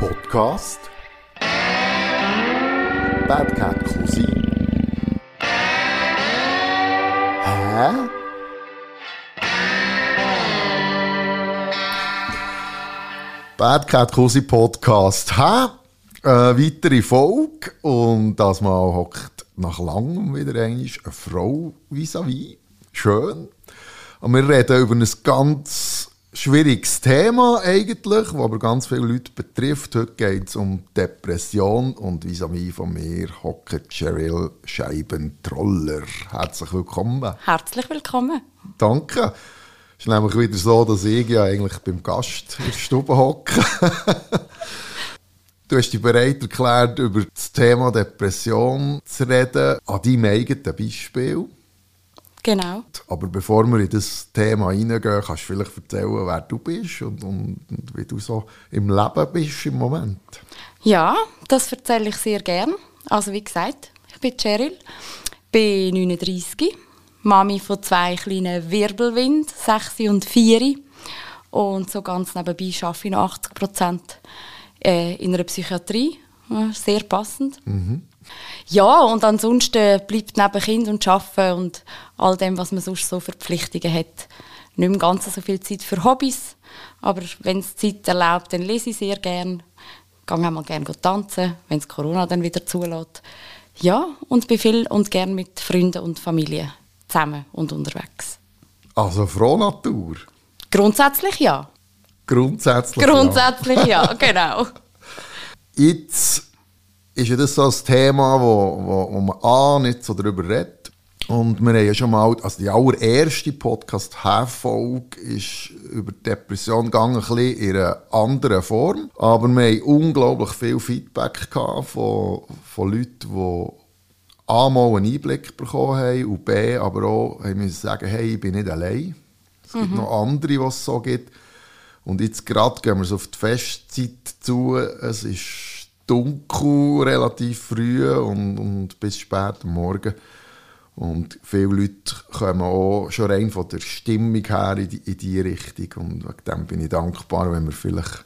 Podcast Bad Cat Cousin Hä? Bad Cat Cousin Podcast Hä? Eine weitere Folge und das Mal hockt nach langem wieder einmal eine Frau vis-à-vis. Schön. Und wir reden über ein ganz schwieriges Thema eigentlich, das aber ganz viele Leute betrifft. Heute geht es um Depression und vis-à-vis von mir hockt Cheryl Scheibentroller. Herzlich willkommen. Herzlich willkommen. Danke. Es ist nämlich wieder so, dass ich ja eigentlich beim Gast in der Stube hocke. Du hast dich bereit erklärt, über das Thema Depression zu reden, an deinem eigenen Beispiel. Genau. Aber bevor wir in das Thema reingehen, kannst du vielleicht erzählen, wer du bist und, und, und wie du so im Leben bist im Moment. Ja, das erzähle ich sehr gern. Also wie gesagt, ich bin Cheryl, bin 39, Mami von zwei kleinen Wirbelwind, 6 und 4. Und so ganz nebenbei arbeite ich noch 80 Prozent äh, in einer Psychiatrie. Sehr passend. Ja, und ansonsten bleibt neben Kind und Arbeiten und all dem, was man sonst so für Verpflichtungen hat, nicht mehr ganz so viel Zeit für Hobbys. Aber wenn es Zeit erlaubt, dann lese ich sehr gern. Gehe auch mal gerne tanzen, wenn es Corona dann wieder zulässt. Ja, und bin viel und gern mit Freunden und Familie zusammen und unterwegs. Also Frohnatur. Grundsätzlich ja. Grundsätzlich. Grundsätzlich ja, genau. Ja. Jetzt ist ja das so ein Thema, wo, wo, wo man A, nicht so darüber redet. Und wir haben ja schon mal, also die allererste Podcast-Half-Folge ist über Depression gegangen, ein bisschen in einer anderen Form. Aber wir haben unglaublich viel Feedback gehabt von, von Leuten, die A, mal einen Einblick bekommen haben und B, aber auch haben müssen sagen, hey, ich bin nicht allein. Es gibt noch andere, die es so gibt. Und jetzt gerade gehen wir so auf die Festzeit zu. Es ist dunkel, relativ früh und, und bis spät am Morgen. Und viele Leute kommen auch schon rein von der Stimmung her in die, in die Richtung. Und wegen dem bin ich dankbar, wenn wir vielleicht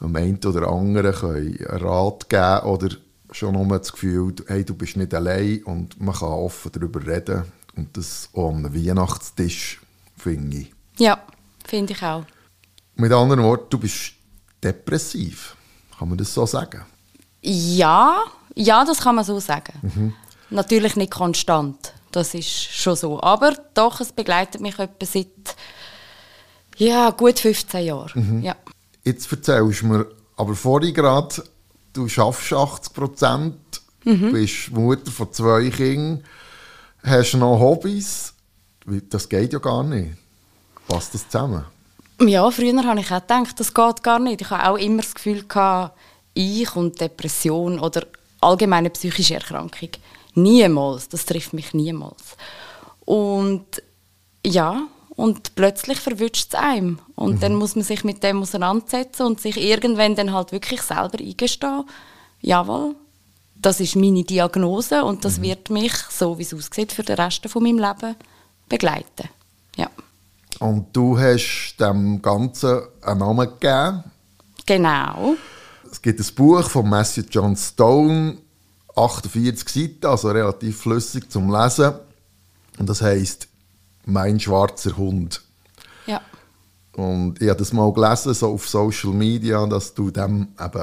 am einen oder anderen können einen Rat geben oder schon nur das Gefühl, hey, du bist nicht allein und man kann offen darüber reden. Und das auch am Weihnachtstisch, finde ich. Ja, finde ich auch. Mit anderen Worten, du bist depressiv. Kann man das so sagen? Ja, ja, das kann man so sagen. Natürlich nicht konstant, das ist schon so. Aber doch, es begleitet mich etwa seit ja, gut 15 Jahren. Ja. Jetzt erzählst du mir, aber vorhin gerade, du schaffst 80 Prozent, bist Mutter von zwei Kindern, hast noch Hobbys. Das geht ja gar nicht. Passt das zusammen? Ja, früher habe ich auch gedacht, das geht gar nicht. Ich habe auch immer das Gefühl, gehabt, ich und Depression oder allgemeine psychische Erkrankung. Niemals, das trifft mich niemals. Und ja, und plötzlich verwünscht es einem. Und dann muss man sich mit dem auseinandersetzen und sich irgendwann dann halt wirklich selber eingestehen, jawohl, das ist meine Diagnose und das wird mich, so wie es aussieht, für den Rest von meinem Leben begleiten. Ja, Und du hast dem Ganzen einen Namen gegeben. genau. Es gibt ein Buch von Matthew John Stone, 48 Seiten, also relativ flüssig zum Lesen. Und das heißt Mein schwarzer Hund. Ja. Und ich habe das mal gelesen, so auf Social Media, dass du dem eben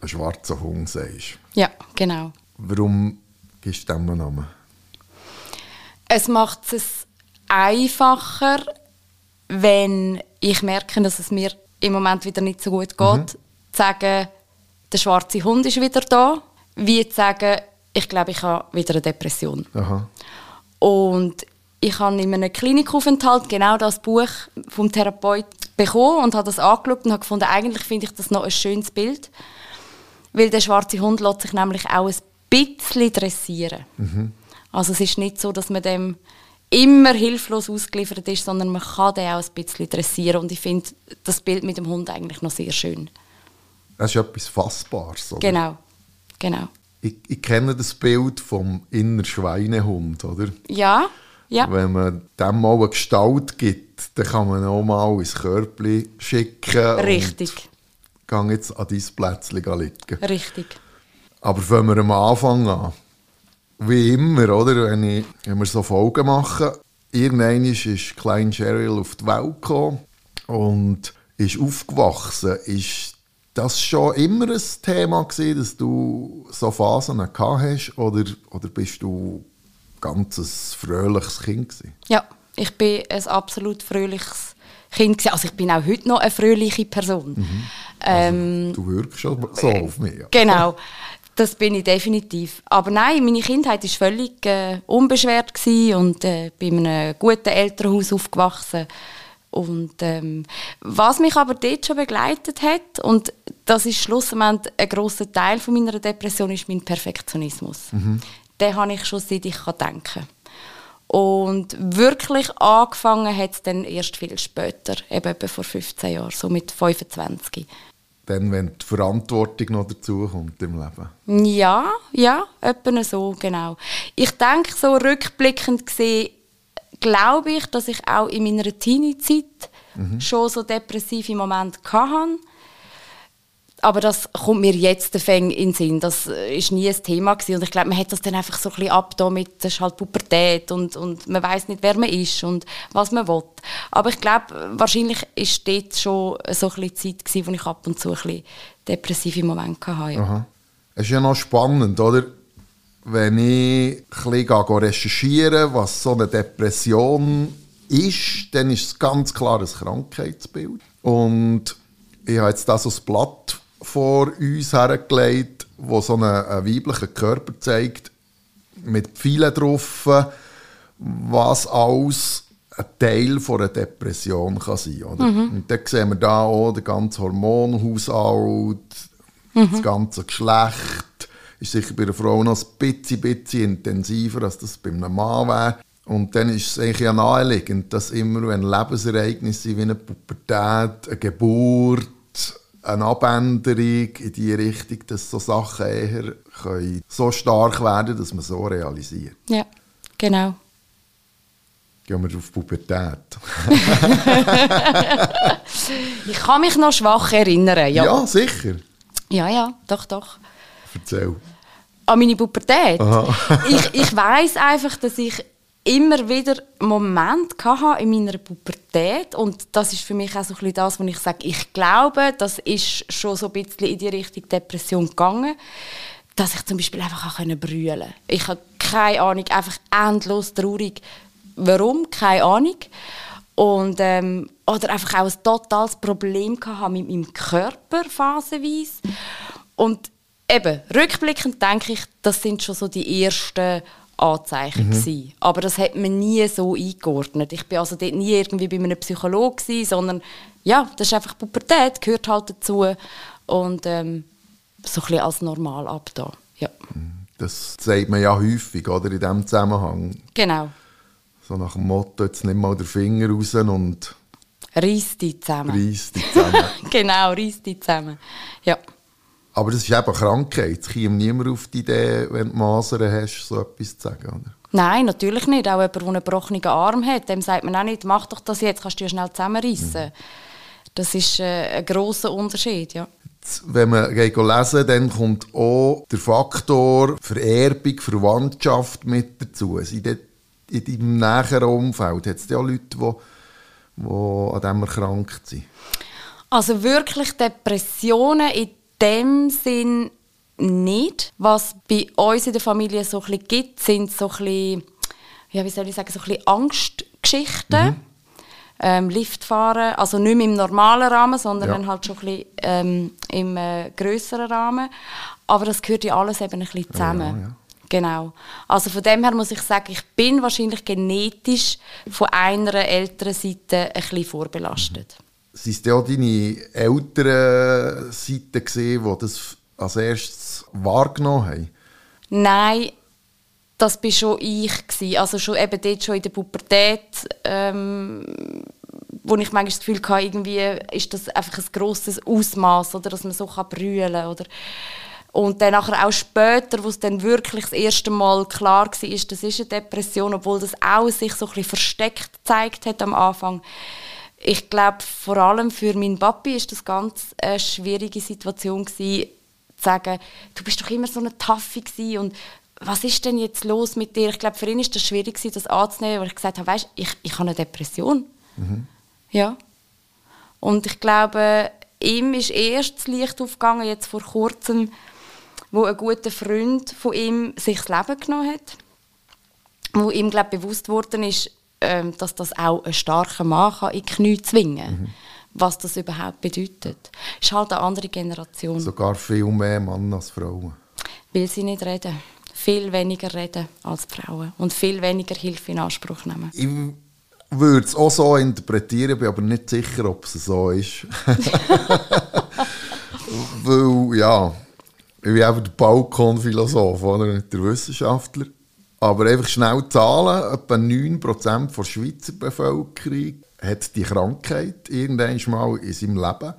einen schwarzen Hund sagst. Ja, genau. Warum gibst du dem einen Namen? Es macht es einfacher, wenn ich merke, dass es mir im Moment wieder nicht so gut geht, zu sagen, der schwarze Hund ist wieder da, wie zu sagen, ich glaube, ich habe wieder eine Depression. Aha. Und ich habe in einem Klinikaufenthalt genau das Buch vom Therapeut bekommen und habe das angeschaut und habe gefunden, eigentlich finde ich das noch ein schönes Bild, weil der schwarze Hund lässt sich nämlich auch ein bisschen dressieren. Also es ist nicht so, dass man dem immer hilflos ausgeliefert ist, sondern man kann den auch ein bisschen dressieren und ich finde das Bild mit dem Hund eigentlich noch sehr schön. Das ist etwas Fassbares. Oder? Genau, genau. Ich, ich kenne das Bild vom inneren Schweinehund, oder? Ja, ja, Wenn man dem mal eine Gestalt gibt, dann kann man auch mal ins Körbchen schicken. richtig. gehe jetzt an dein Plätzchen liegen. Richtig. Aber fangen wir am Anfang an. Wie immer, oder? Wenn, ich, wenn wir so Folgen machen, irgendwann ist Klein Cheryl auf die Welt gekommen und ist aufgewachsen. Ist das schon immer ein Thema gewesen, dass du so Phasen gehabt hast? Oder, oder bist du ganz ein fröhliches Kind gewesen? Ja, ich bin ein absolut fröhliches Kind gewesen. Also ich bin auch heute noch eine fröhliche Person. Mhm. Also, ähm, du wirkst schon so auf mich. Ja. Genau. Das bin ich definitiv. Aber nein, meine Kindheit war völlig äh, unbeschwert und äh, bin in einem guten Elternhaus aufgewachsen. Und ähm, was mich aber dort schon begleitet hat, und das ist schlussendlich ein grosser Teil von meiner Depression, ist mein Perfektionismus. Mhm. Den habe ich schon seit ich denken kann. Und wirklich angefangen hat es dann erst viel später, eben etwa vor 15 Jahren, so mit 25 dann, wenn die Verantwortung noch dazu kommt im Leben. Ja, ja, etwa so, genau. Ich denke, so rückblickend gesehen, glaube ich, dass ich auch in meiner Teenie-Zeit mhm. schon so depressive Momente hatte aber das kommt mir jetzt in den Sinn. Das war äh, nie ein Thema gewesen. und ich glaube, man hat das dann einfach so ein bisschen ab mit, das ist halt Pubertät und, und man weiß nicht, wer man ist und was man will. Aber ich glaube, wahrscheinlich ist dort schon so ein Zeit gewesen, wo ich ab und zu ein bisschen depressive Momente hatte. Ja. Aha. Es ist ja noch spannend, oder? Wenn ich ein bisschen recherchiere, was so eine Depression ist, dann ist es ganz klar ein Krankheitsbild. Und ich habe jetzt das als Blatt vor uns hergelegt, wo so einen, einen weiblichen Körper zeigt, mit vielen drauf, was alles ein Teil von einer Depression kann sein kann. Mhm. Und dann sehen wir da auch den ganzen Hormonhaushalt, mhm. das ganze Geschlecht. Ist sicher bei einer Frau noch ein bisschen, bisschen intensiver, als das bei einem Mann wäre. Und dann ist es eigentlich ja naheliegend, dass immer, wenn Lebensereignisse wie eine Pubertät, eine Geburt, eine Abänderung in die Richtung, dass so Sachen eher können so stark werden dass man so realisiert. Ja, genau. Gehen wir auf Pubertät. ich kann mich noch schwach erinnern. Ja, ja sicher. Ja, ja, doch, doch. Erzähl. An meine Pubertät? ich ich weiß einfach, dass ich immer wieder Momente in meiner Pubertät und das ist für mich auch so ein bisschen das, was ich sage, ich glaube, das ist schon so ein bisschen in die Richtung Depression gegangen, dass ich zum Beispiel einfach auch brüllen. Ich habe keine Ahnung, einfach endlos traurig. Warum? Keine Ahnung. Und, ähm, oder einfach auch ein totales Problem mit meinem Körper phasenweise. Und eben, rückblickend denke ich, das sind schon so die ersten Anzeichen. Mhm. Aber das hat man nie so eingeordnet. Ich war also dort nie irgendwie bei einem Psychologen, sondern ja, das ist einfach Pubertät, gehört halt dazu. Und ähm, so ein bisschen als normal ab da. Ja. Das sagt man ja häufig, oder, in diesem Zusammenhang. Genau. So nach dem Motto, jetzt nimm mal den Finger raus und... Reiss dich zusammen. Reiss dich zusammen. genau, reiss dich zusammen. Ja. Aber das ist eben Krankheit. Es kommt niemand auf die Idee, wenn du Masern hast, so etwas zu sagen, oder? Nein, natürlich nicht. Auch jemand, der einen gebrochenen Arm hat, dem sagt man auch nicht, mach doch das jetzt, kannst du ja schnell zusammenreißen. Mhm. Das ist äh, ein grosser Unterschied, ja. Wenn man lesen dann kommt auch der Faktor Vererbung, Verwandtschaft mit dazu. in deinem näheren Umfeld hat es ja Leute, die, die an dem erkrankt sind? Also wirklich Depressionen in dem Sinn nicht. Was bei uns in der Familie so ein gibt, sind so ein bisschen, ja, wie soll ich sagen, so ein Angstgeschichten. Mhm. Ähm, Liftfahren, also nicht mehr im normalen Rahmen, sondern ja. halt schon ein bisschen, ähm, im äh, größeren Rahmen. Aber das gehört ja alles eben ein bisschen zusammen. Ja, ja. Genau. Also von dem her muss ich sagen, ich bin wahrscheinlich genetisch von einer älteren Seite ein bisschen vorbelastet. Mhm. Sind auch deine älteren Seiten, gesehen, die das als erstes wahrgenommen haben? Nein, das war schon ich. Gewesen. Also schon eben dort schon in der Pubertät, ähm, wo ich manchmal das Gefühl hatte, irgendwie ist das einfach ein grosses Ausmaß oder dass man so kann. Oder und dann auch später, wo es dann wirklich das erste Mal klar war, das ist eine Depression, obwohl das auch sich so ein bisschen versteckt gezeigt hat am Anfang, ich glaube, vor allem für meinen Papi ist das ganz eine schwierige Situation gewesen, zu sagen, du bist doch immer so eine Taffe und was ist denn jetzt los mit dir? Ich glaube, für ihn ist das schwierig gewesen, das anzunehmen, weil ich gesagt habe, weißt, ich, ich habe eine Depression. Mhm. Ja. Und ich glaube, ihm ist erst das Licht aufgegangen, jetzt vor kurzem, wo ein guter Freund von ihm sich das Leben genommen hat. Wo ihm, glaube bewusst worden ist, ähm, dass das auch ein starker Mann kann in die Knie zwingen kann. Mhm. Was das überhaupt bedeutet. Ist halt eine andere Generation. Sogar viel mehr Mann als Frauen. Weil sie nicht reden. Viel weniger reden als Frauen. Und viel weniger Hilfe in Anspruch nehmen. Ich würde es auch so interpretieren, bin aber nicht sicher, ob es so ist. Weil, ja, ich bin einfach der Balkonphilosoph, oder nicht der Wissenschaftler. Aber einfach schnell Zahlen, etwa 9% der Schweizer Bevölkerung hat die Krankheit irgendwann mal in seinem Leben.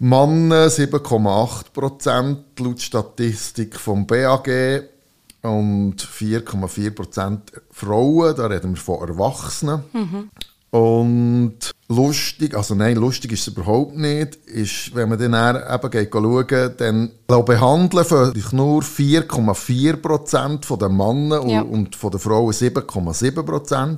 Männer 7,8% laut Statistik vom BAG und 4,4% Frauen, da reden wir von Erwachsenen. Mhm. Und lustig, also nein, lustig ist es überhaupt nicht, ist, wenn man dann eben geht schauen, dann behandeln sich nur 4,4% der Männer ja. und von den Frauen 7,7%.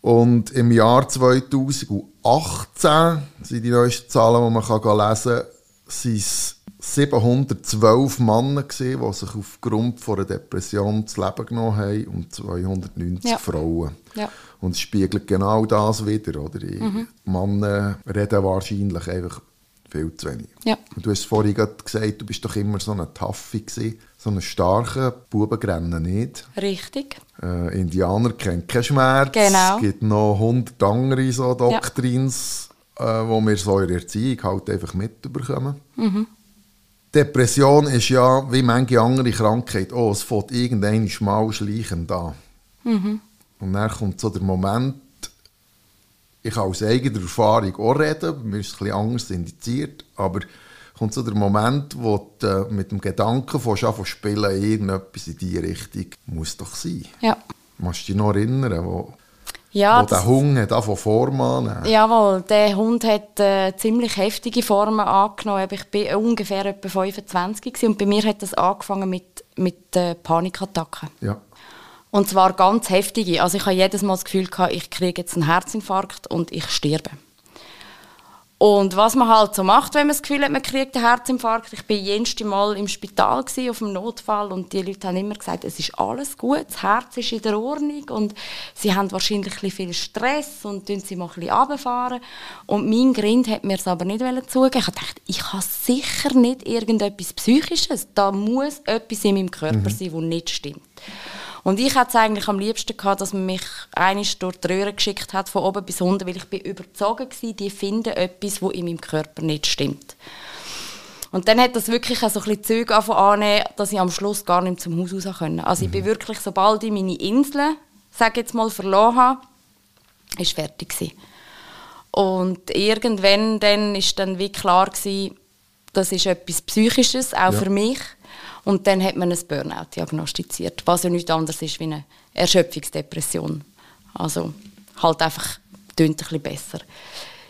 Und im Jahr 2018 sind die neuesten Zahlen, die man lesen kann, sind es 712 Männer, gewesen, die sich aufgrund von einer Depression das Leben genommen haben und 290 ja. Frauen. Ja. Und es spiegelt genau das wieder. Oder? Die mhm. Männer reden wahrscheinlich einfach viel zu wenig. Ja. Und du hast vorhin gesagt, du bist doch immer so eine Taffe gewesen, so eine starke Buben rennen nicht. Richtig. Äh, Indianer kennen keinen Schmerz. Genau. Es gibt noch hundert andere so Doktrins, ja. äh, wo wir so in der Erziehung halt einfach mitbekommen. Mhm. Depression ist ja, wie manche andere Krankheit, oh, es fängt irgendein mal schleichend an. Mhm. Und dann kommt so der Moment, ich kann aus eigener Erfahrung auch reden, mir ist es etwas anders indiziert, aber kommt so der Moment, wo du äh, mit dem Gedanken von schon spielen, irgendetwas in diese Richtung muss doch sein. Ja. Musst du dich noch erinnern, wo, ja, wo der Hund hat von Form annehmen? Jawohl, der Hund hat äh, ziemlich heftige Formen angenommen. Ich war ungefähr etwa 25 und bei mir hat das angefangen mit, mit äh, Panikattacken. Ja. Und zwar ganz heftige. Also ich habe jedes Mal das Gefühl gehabt, ich kriege jetzt einen Herzinfarkt und ich sterbe. Und was man halt so macht, wenn man das Gefühl hat, man kriegt einen Herzinfarkt. Ich war jedes Mal im Spital gewesen, auf dem Notfall und die Leute haben immer gesagt, es ist alles gut, das Herz ist in der Ordnung und sie haben wahrscheinlich ein viel Stress und tun sie mal ein bisschen runterfahren. Und mein Grind hat mir es aber nicht zugeben. Ich dachte, ich habe sicher nicht irgendetwas Psychisches. Da muss etwas in meinem Körper mhm. sein, das nicht stimmt. Und ich hätte es eigentlich am liebsten gehabt, dass man mich einisch durch die Röhre geschickt hat, von oben bis unten, weil ich bin überzeugt war, die finden etwas, wo in meinem Körper nicht stimmt. Und dann hat das wirklich auch so ein bisschen Züge annehmen, dass ich am Schluss gar nicht zum Haus raus konnte. Also ich bin mhm. wirklich, sobald ich meine Insel, sage jetzt mal, verloren habe, ist fertig gewesen. Und irgendwann dann ist dann wie klar gewesen, das ist etwas Psychisches, auch ja. für mich. Und dann hat man ein Burnout diagnostiziert, was ja nichts anderes ist wie eine Erschöpfungsdepression. Also halt einfach tönt ein bisschen besser.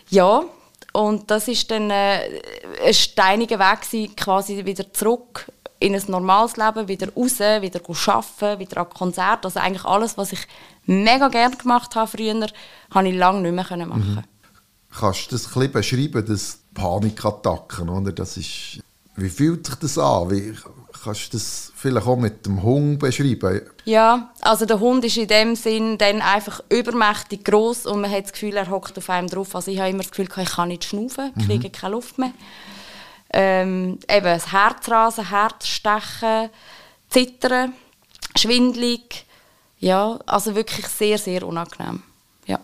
Ja, und das ist dann äh, ein steiniger Weg gewesen, quasi wieder zurück in ein normales Leben, wieder raus, wieder arbeiten, wieder an Konzert. Also eigentlich alles, was ich mega gerne gemacht habe früher, habe ich lange nicht mehr machen mhm. Kannst du das ein bisschen beschreiben, das Panikattacken, oder? Das ist, wie fühlt sich das an? Wie, Kannst du das vielleicht auch mit dem Hund beschreiben? Ja, also der Hund ist in dem Sinn dann einfach übermächtig groß und man hat das Gefühl, er hockt auf einem drauf. Also ich habe immer das Gefühl, ich kann nicht schnaufen, ich kriege mhm. keine Luft mehr. Ähm, eben das Herzrasen, Herzstechen, Zittern, schwindlig. Ja, also wirklich sehr, sehr unangenehm. Ja.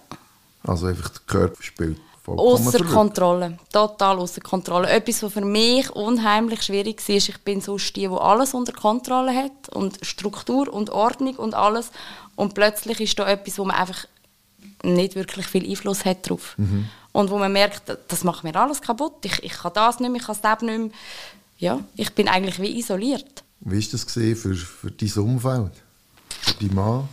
Also einfach der Körper spielt Außer Kontrolle. Total außer Kontrolle. Etwas, was für mich unheimlich schwierig war, ich bin sonst die, die alles unter Kontrolle hat und Struktur und Ordnung und alles. Und plötzlich ist da etwas, wo man einfach nicht wirklich viel Einfluss hat drauf. Mhm. Und wo man merkt, das macht mir alles kaputt. Ich, ich kann das nicht mehr, ich kann das nicht mehr. Ja, ich bin eigentlich wie isoliert. Wie war das für, für dein Umfeld? Für deinen Mann?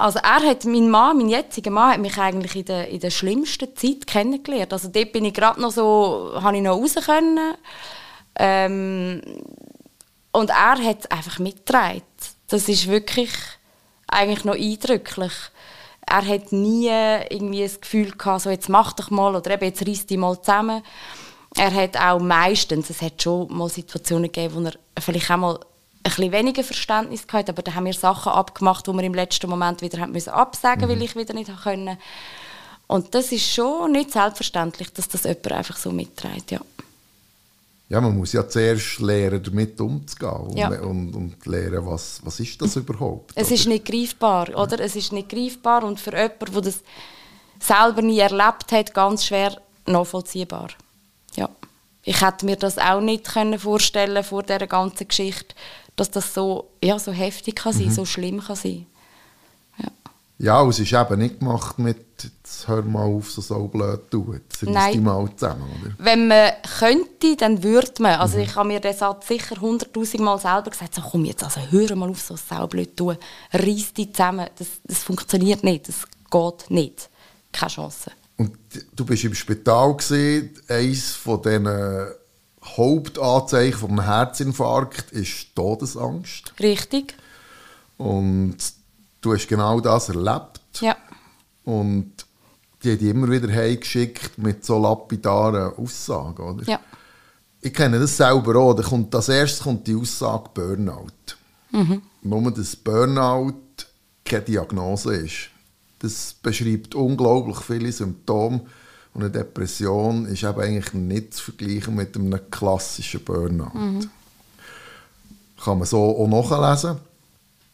Also er hat, mein Mann, mein jetziger Mann, hat mich eigentlich in der, in der schlimmsten Zeit kennengelernt. Also dort bin ich gerade noch so, habe ich noch raus können. Ähm, und er hat einfach mitgetragen. Das ist wirklich eigentlich noch eindrücklich. Er hat nie irgendwie das Gefühl gehabt, so jetzt mach doch mal oder eben jetzt reiss dich mal zusammen. Er hat auch meistens, es hat schon mal Situationen gegeben, wo er vielleicht auch mal ein bisschen weniger Verständnis gehabt, aber da haben wir Sachen abgemacht, wo wir im letzten Moment wieder haben müssen absagen, mhm. weil ich wieder nicht können. Und das ist schon nicht selbstverständlich, dass das jemand einfach so mitträgt, ja. Ja, man muss ja zuerst lernen, damit umzugehen und, ja. und, und lernen, was, was ist das überhaupt. Es oder? ist nicht greifbar, oder? Es ist nicht greifbar und für jemanden, der das selber nie erlebt hat, ganz schwer nachvollziehbar. Ja. Ich hätte mir das auch nicht können vorstellen vor dieser ganzen Geschichte, dass das so, ja, so heftig kann sein, mhm. so schlimm kann sein. Ja. ja, und es ist eben nicht gemacht mit jetzt hör mal auf, so, so blöd zu tun. Jetzt Nein. die mal zusammen, oder? Wenn man könnte, dann würde man. Also mhm. ich habe mir den Satz sicher hunderttausend Mal selber gesagt, so komm jetzt, also hör mal auf, so saublöd zu tun. Reiss dich zusammen. Das, das funktioniert nicht, das geht nicht. Keine Chance. Und du bist im Spital gesehen, eines von diesen Hauptanzeichen von einem Herzinfarkt ist Todesangst. Richtig. Und du hast genau das erlebt. Ja. Und die haben die immer wieder heimgeschickt mit so lapidaren Aussagen, oder? Ja. Ich kenne das selber auch. Da kommt, als erstes kommt die Aussage Burnout. Mhm. Nur, dass Burnout keine Diagnose ist. Das beschreibt unglaublich viele Symptome. Und eine Depression ist eben eigentlich nicht zu vergleichen mit einem klassischen Burnout. Mhm. Kann man so auch nachlesen.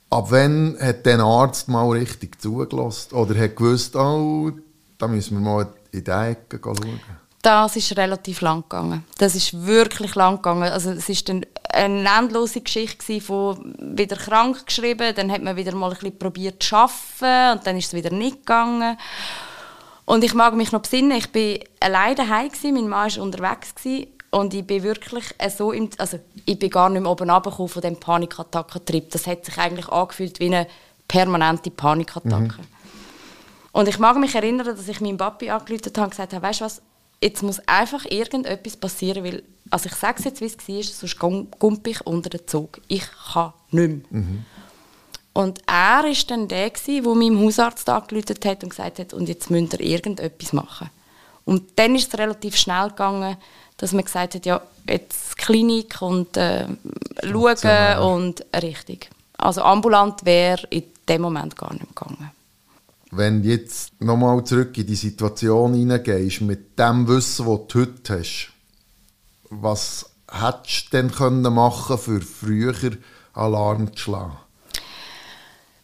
Ab wann hat der Arzt mal richtig zugelassen? Oder hat gewusst, oh, da müssen wir mal in die Ecke schauen? Das ist relativ lang gegangen. Das ist wirklich lang gegangen. Also es ist dann eine endlose Geschichte von wieder krank geschrieben, dann hat man wieder mal ein bisschen probiert zu arbeiten und dann ist es wieder nicht gegangen. Und ich mag mich noch besinnen, ich war alleine daheim mein Mann war unterwegs und ich bin wirklich so im, also ich bin gar nicht mehr oben runtergekommen von diesem Panikattackentrip. Das hat sich eigentlich angefühlt wie eine permanente Panikattacke. Mhm. Und ich mag mich erinnern, dass ich meinem Papi angerufen habe und gesagt habe, weißt du was, jetzt muss einfach irgendetwas passieren, weil, also ich sage es jetzt, wie es war, sonst gumpe ich unter den Zug. Ich kann nicht mehr. Mhm. Und er war dann der, der meinem Hausarzt angerufen hat und gesagt hat, und jetzt müsst ihr irgendetwas machen. Und dann ist es relativ schnell gegangen, dass man gesagt hat, ja, jetzt Klinik und äh, schauen und richtig. Also ambulant wäre in dem Moment gar nicht gegangen. Wenn du jetzt nochmal zurück in die Situation hineingehst, mit dem Wissen, das du heute hast, was hättest du denn können machen für früher Alarm zu schlagen?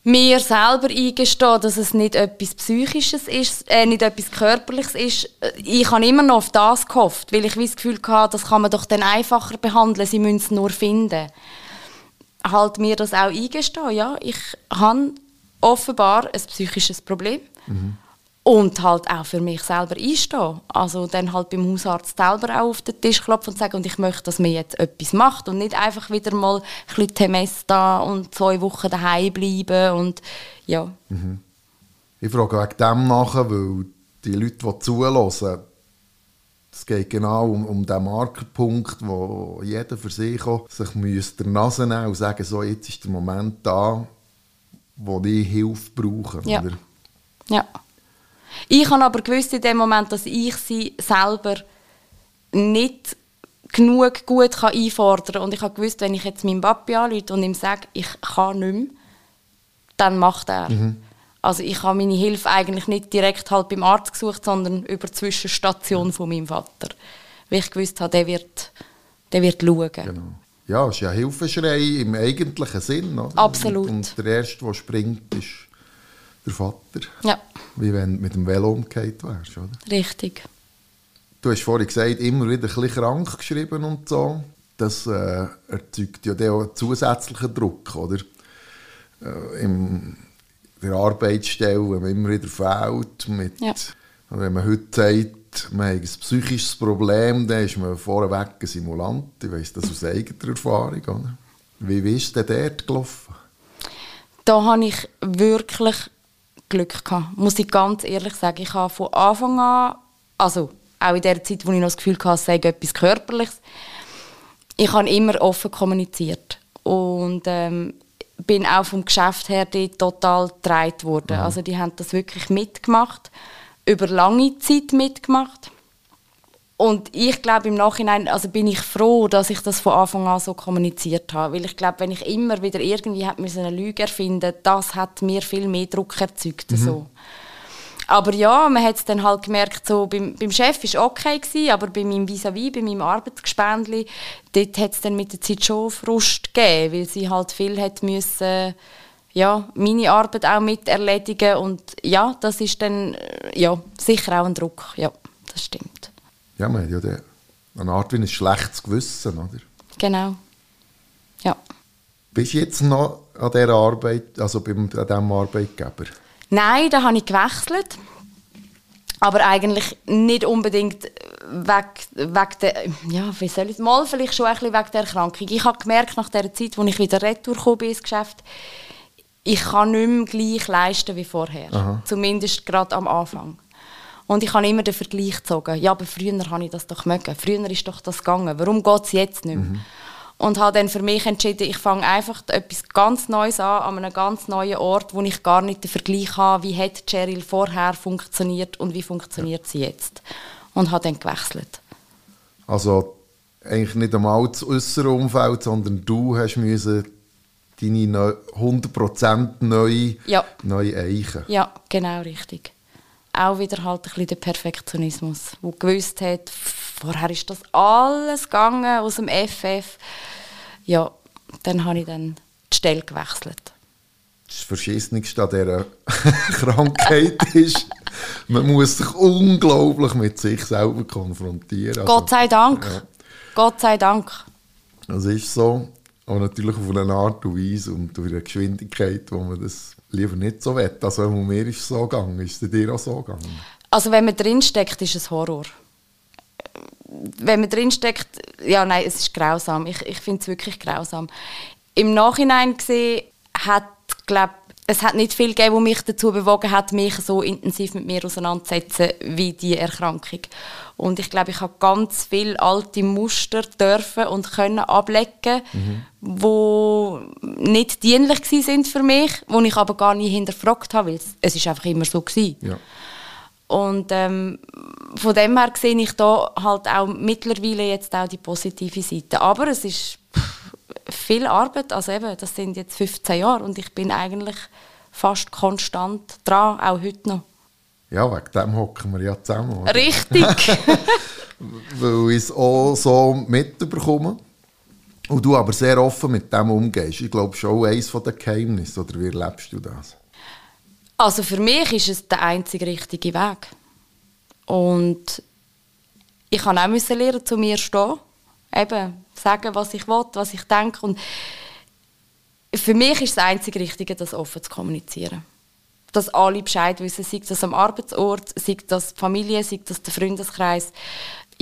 Mir selber eingestehen, dass es nicht etwas Psychisches ist, äh, nicht etwas Körperliches ist. Ich habe immer noch auf das gehofft, weil ich das Gefühl hatte, das kann man doch dann einfacher behandeln, sie müssen es nur finden. Halt mir das auch eingestehen, ja, ich habe offenbar ein psychisches Problem. Mhm und halt auch für mich selber einstehen. Also dann halt beim Hausarzt selber auch auf den Tisch klopfen und sagen, und ich möchte, dass man jetzt etwas macht und nicht einfach wieder mal ein bisschen TMS da und zwei Wochen daheim bleiben und ja. Mhm. Ich frage wegen dem nachher, weil die Leute, die zuhören, es geht genau um, um den Markerpunkt, wo jeder für sich auch sich müsste der Nase nehmen und sagen, so, jetzt ist der Moment da, wo ich Hilfe brauche. Ja. Oder? ja. Ich habe aber gewusst in dem Moment, dass ich sie selber nicht genug gut kann einfordern kann. Und ich habe gewusst, wenn ich jetzt meinen Papi anrufe und ihm sage, ich kann nicht mehr, dann macht er. Mhm. Also ich habe meine Hilfe eigentlich nicht direkt halt beim Arzt gesucht, sondern über die Zwischenstation von meinem Vater. Weil ich gewusst habe, der wird, der wird schauen. Genau. Ja, es ist ja Hilfeschrei im eigentlichen Sinn. Oder? Absolut. Und der Erste, der springt, ist der Vater. Ja. Wie wenn du mit dem Velo umgekehrt wärst, oder? Richtig. Du hast vorhin gesagt, immer wieder ein bisschen krank geschrieben und so. Das äh, erzeugt ja auch einen zusätzlichen Druck, oder? Äh, in der Arbeitsstelle, wenn man immer wieder fehlt. Mit, ja. Wenn man heute sagt, man hat ein psychisches Problem, dann ist man vorweg ein Simulant. Ich weiss das aus eigener Erfahrung. Oder? Wie, wie ist denn dort gelaufen? Da habe ich wirklich Glück gehabt, muss ich ganz ehrlich sagen. Ich habe von Anfang an, also auch in der Zeit, wo ich noch das Gefühl hatte, es sei etwas Körperliches, ich habe immer offen kommuniziert. Und ähm, bin auch vom Geschäft her total getragen worden. Mhm. Also die haben das wirklich mitgemacht, über lange Zeit mitgemacht. Und ich glaube im Nachhinein, also bin ich froh, dass ich das von Anfang an so kommuniziert habe, weil ich glaube, wenn ich immer wieder irgendwie eine Lüge erfinden, das hat mir viel mehr Druck erzeugt. Mhm. So. Aber ja, man hat es dann halt gemerkt, so, beim, beim Chef war okay, gewesen, aber bei meinem Vis-à-vis, -vis, bei meinem Arbeitsgespendli, dort hat es dann mit der Zeit schon Frust gegeben, weil sie halt viel hat müssen, ja, meine Arbeit auch mit erledigen und ja, das ist dann ja, sicher auch ein Druck, ja, das stimmt. Ja, man hat ja eine Art wie ein schlechtes Gewissen, oder? Genau, ja. Bist du jetzt noch an dieser Arbeit, also beim, an diesem Arbeitgeber? Nein, da habe ich gewechselt. Aber eigentlich nicht unbedingt wegen, wegen der, ja, wie soll ich mal, vielleicht schon ein bisschen wegen der Erkrankung. Ich habe gemerkt, nach der Zeit, als ich wieder retour bin ins Geschäft, ich kann nicht mehr gleich leisten wie vorher. Aha. Zumindest gerade am Anfang. Und ich habe immer den Vergleich gezogen. Ja, aber früher habe ich das doch mögen. Früher ist doch das gegangen. Warum geht es jetzt nicht mehr? Mhm und habe dann für mich entschieden, ich fange einfach etwas ganz Neues an, an einem ganz neuen Ort, wo ich gar nicht den Vergleich habe, wie hat Cheryl vorher funktioniert und wie funktioniert sie jetzt. Und habe dann gewechselt. Also eigentlich nicht einmal das äußere Umfeld, sondern du hast müssen deine 100% neue, ja. neue Eichen. Ja, genau richtig. Auch wieder halt ein bisschen der Perfektionismus, wo gewusst hat, vorher ist das alles gegangen aus dem FF ja, dann habe ich dann die Stelle gewechselt. Das Verschissenste an dieser Krankheit ist, man muss sich unglaublich mit sich selber konfrontieren. Also, Gott sei Dank. Ja. Gott sei Dank. Das ist so. Aber natürlich auf eine Art und Weise und durch eine Geschwindigkeit, wo man das lieber nicht so will. Also mir ist es so gegangen. Ist es dir auch so gegangen? Also wenn man drinsteckt, ist es Horror wenn man drinsteckt, ja, nein, es ist grausam. Ich, ich finde es wirklich grausam. Im Nachhinein gesehen hat, glaube es hat nicht viel gegeben, was mich dazu bewogen hat, mich so intensiv mit mir auseinanderzusetzen wie die Erkrankung. Und ich glaube, ich habe ganz viele alte Muster dürfen und können ablecken, mhm. wo nicht dienlich sind für mich, wo ich aber gar nie hinterfragt habe, weil es, ist einfach immer so war. Ja. Und ähm, von dem her sehe ich da halt auch mittlerweile jetzt auch die positive Seite. Aber es ist viel Arbeit, also eben, das sind jetzt 15 Jahre und ich bin eigentlich fast konstant dran, auch heute noch. Ja, wegen dem hocken wir ja zusammen. Oder? Richtig. Weil ich es auch so mitbekomme. Und du aber sehr offen mit dem umgehst. Ich glaube schon eines der Geheimnisse. Oder wie erlebst du das? Also für mich ist es der einzige richtige Weg. Und ich musste auch lernen, zu mir zu stehen. Eben, sagen, was ich will, was ich denke. Und für mich ist das einzige Richtige, das offen zu kommunizieren. Dass alle Bescheid wissen, sei das am Arbeitsort, sei das die Familie, sei das der Freundeskreis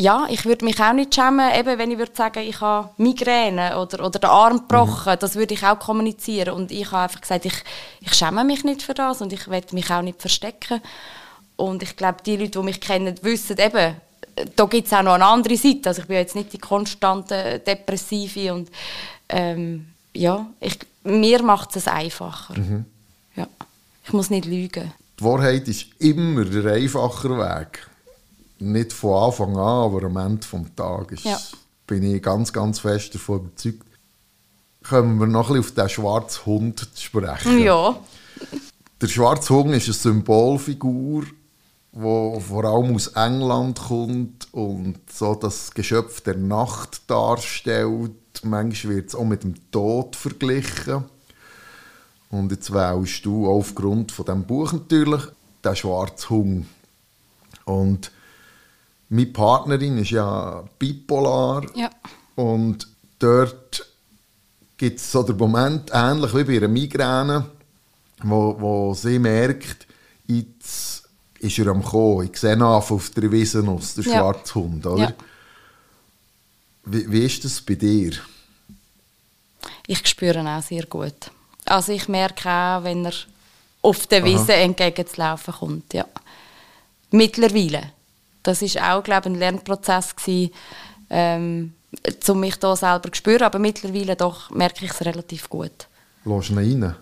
ja, ich würde mich auch nicht schämen, eben, wenn ich würde sagen, ich habe Migräne oder, oder den Arm gebrochen, mhm. das würde ich auch kommunizieren. Und ich habe einfach gesagt, ich, ich schäme mich nicht für das und ich werde mich auch nicht verstecken. Und ich glaube, die Leute, die mich kennen, wissen eben, da gibt es auch noch eine andere Seite. Also ich bin jetzt nicht die konstante Depressive und ähm, ja, ich, mir macht es einfacher. Mhm. Ja, ich muss nicht lügen. Die Wahrheit ist immer der einfachere Weg nicht von Anfang an, aber am Ende des Tages ja. bin ich ganz, ganz fest davon überzeugt. Kommen wir noch ein bisschen auf den schwarzen Hund zu sprechen. Ja. Der schwarze Hund ist eine Symbolfigur, die vor allem aus England kommt und so das Geschöpf der Nacht darstellt. Manchmal wird es auch mit dem Tod verglichen. Und jetzt wählst du aufgrund von dem Buch natürlich den schwarzen Hund. Und meine Partnerin ist ja bipolar. Ja. Und dort gibt es so den Moment, ähnlich wie bei einer Migräne, wo, wo sie merkt, jetzt ist er am Kommen. Ich sehe ihn auf der Wiese aus, der ja. schwarze Hund. Oder? Ja. Wie, wie ist das bei dir? Ich spüre ihn auch sehr gut. Also ich merke auch, wenn er auf der Wiese entgegenzulaufen kommt. Ja. Mittlerweile. Das ist auch, glaube ich, ein Lernprozess gewesen, ähm, um mich da selber zu spüren. Aber mittlerweile doch merke ich es relativ gut. Lass ihn rein?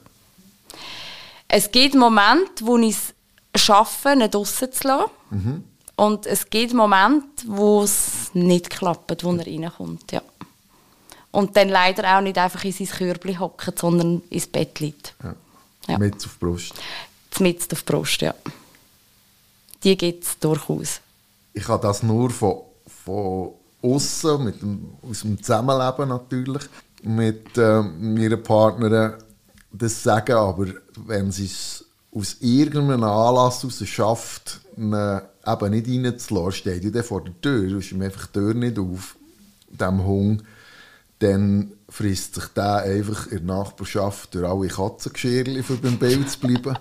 Es gibt Momente, wo ich es schaffe, nicht draussen zu lassen. Mhm. Und es gibt Momente, wo es nicht klappt, wo er reinkommt. Ja. Und dann leider auch nicht einfach in sein Körbchen hockt, sondern ins Bett liegt. Ja. Ja. Mit auf die Brust. Mit auf die Brust, ja. Die gibt es durchaus. Ich habe das nur von, von außen, mit dem, aus dem Zusammenleben natürlich, mit äh, meiner Partnerin das sagen, aber wenn sie es aus irgendeinem Anlass heraus schafft, eben nicht reinzulassen, steht dann vor der Tür, du ihm einfach die Tür nicht auf, dem Hund, dann frisst sich der einfach in der Nachbarschaft durch alle Katzengeschirrchen, für beim Bild zu bleiben.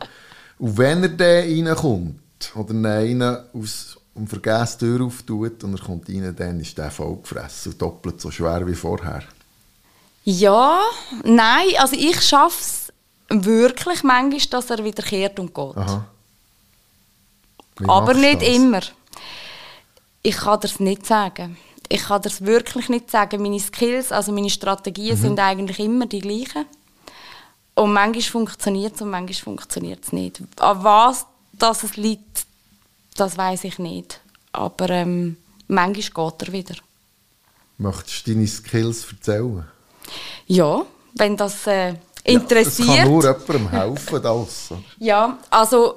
Und wenn er dann reinkommt, oder einer aus dem Vergessen die Tür auftut und er kommt rein, dann ist der vollgefressen und doppelt so schwer wie vorher. Ja, nein, also ich schaffe es wirklich manchmal, dass er wiederkehrt und geht. Aber nicht das? immer. Ich kann das nicht sagen ich kann das wirklich nicht sagen. Meine Skills, also meine Strategien mhm. sind eigentlich immer die gleichen. Und manchmal funktioniert es und manchmal funktioniert es nicht. An was das es liegt, das weiß ich nicht. Aber ähm, manchmal geht er wieder. Möchtest du deine Skills erzählen? Ja, wenn das äh, interessiert. Ja, das kann nur jemandem helfen. Das. ja, also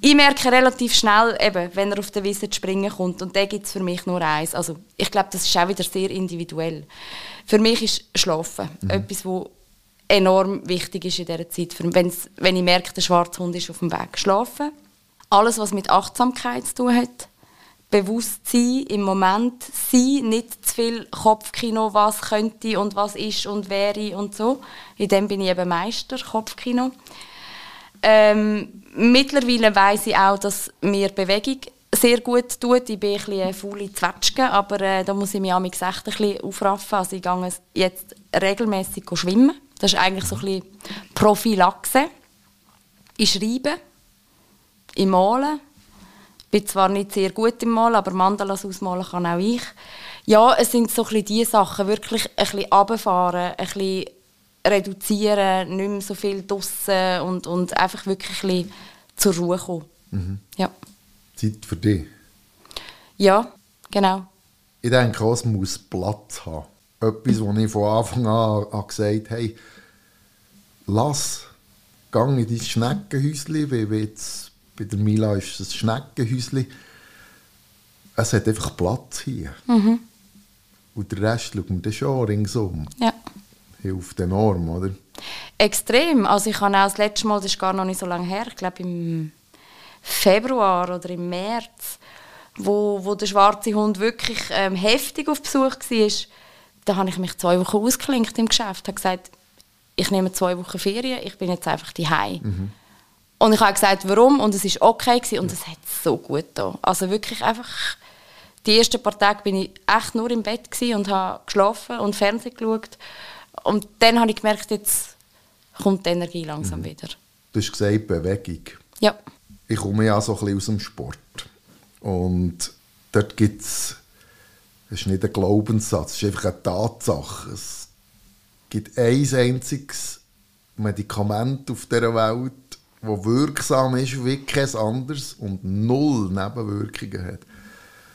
ich merke relativ schnell, eben, wenn er auf der Wiese zu springen kommt. Und da gibt es für mich nur eins. Also, ich glaube, das ist auch wieder sehr individuell. Für mich ist Schlafen mhm. etwas, was enorm wichtig ist in dieser Zeit. Wenn's, wenn ich merke, der Schwarzhund ist auf dem Weg. Schlafen. Alles, was mit Achtsamkeit zu tun hat. Bewusstsein, im Moment sein, nicht zu viel Kopfkino, was könnte und was ist und wäre und so. In dem bin ich eben Meister, Kopfkino. Ähm, mittlerweile weiß ich auch, dass mir Bewegung sehr gut tut. Ich bin ein bisschen eine faule Zwetschge, aber äh, da muss ich mich echt ein bisschen aufraffen. Also ich gehe jetzt regelmäßig schwimmen. Das ist eigentlich so ein bisschen Prophylaxe. Ich schreibe, ich male. Ich bin zwar nicht sehr gut im Malen, aber Mandalas ausmalen kann auch ich. Ja, es sind so ein diese Sachen, wirklich ein bisschen runterfahren, ein bisschen reduzieren, nicht mehr so viel draussen und, und einfach wirklich ein bisschen zur Ruhe kommen. Mhm. Ja. Zeit für dich? Ja, genau. Ich denke auch, es muss Platz haben. Etwas, wo ich von Anfang an, an gesagt habe, hey, lass, geh in dein Schneckenhäuschen, wie jetzt bei der Mila ist es ein Schneckenhäuschen. Es hat einfach Platz hier. Mhm. Und der Rest schaut mir dann schon ringsum. Ja hilft enorm, oder? Extrem. Also ich habe auch das letzte Mal, das ist gar noch nicht so lange her, ich glaube im Februar oder im März, wo, wo der schwarze Hund wirklich ähm, heftig auf Besuch war, da habe ich mich zwei Wochen ausgeklinkt im Geschäft, habe gesagt, ich nehme zwei Wochen Ferien, ich bin jetzt einfach daheim. Mhm. Und ich habe gesagt, warum und es war okay gewesen, und es hat so gut da. Also wirklich einfach, die ersten paar Tage bin ich echt nur im Bett und habe geschlafen und Fernsehen geschaut und dann habe ich gemerkt, jetzt kommt die Energie langsam mhm. wieder. Du hast gesagt, Bewegung. Ja. Ich komme ja so ein bisschen aus dem Sport. Und dort gibt es, das ist nicht ein Glaubenssatz, es ist einfach eine Tatsache. Es gibt ein einziges Medikament auf dieser Welt, das wirksam ist wie kein anderes und null Nebenwirkungen hat.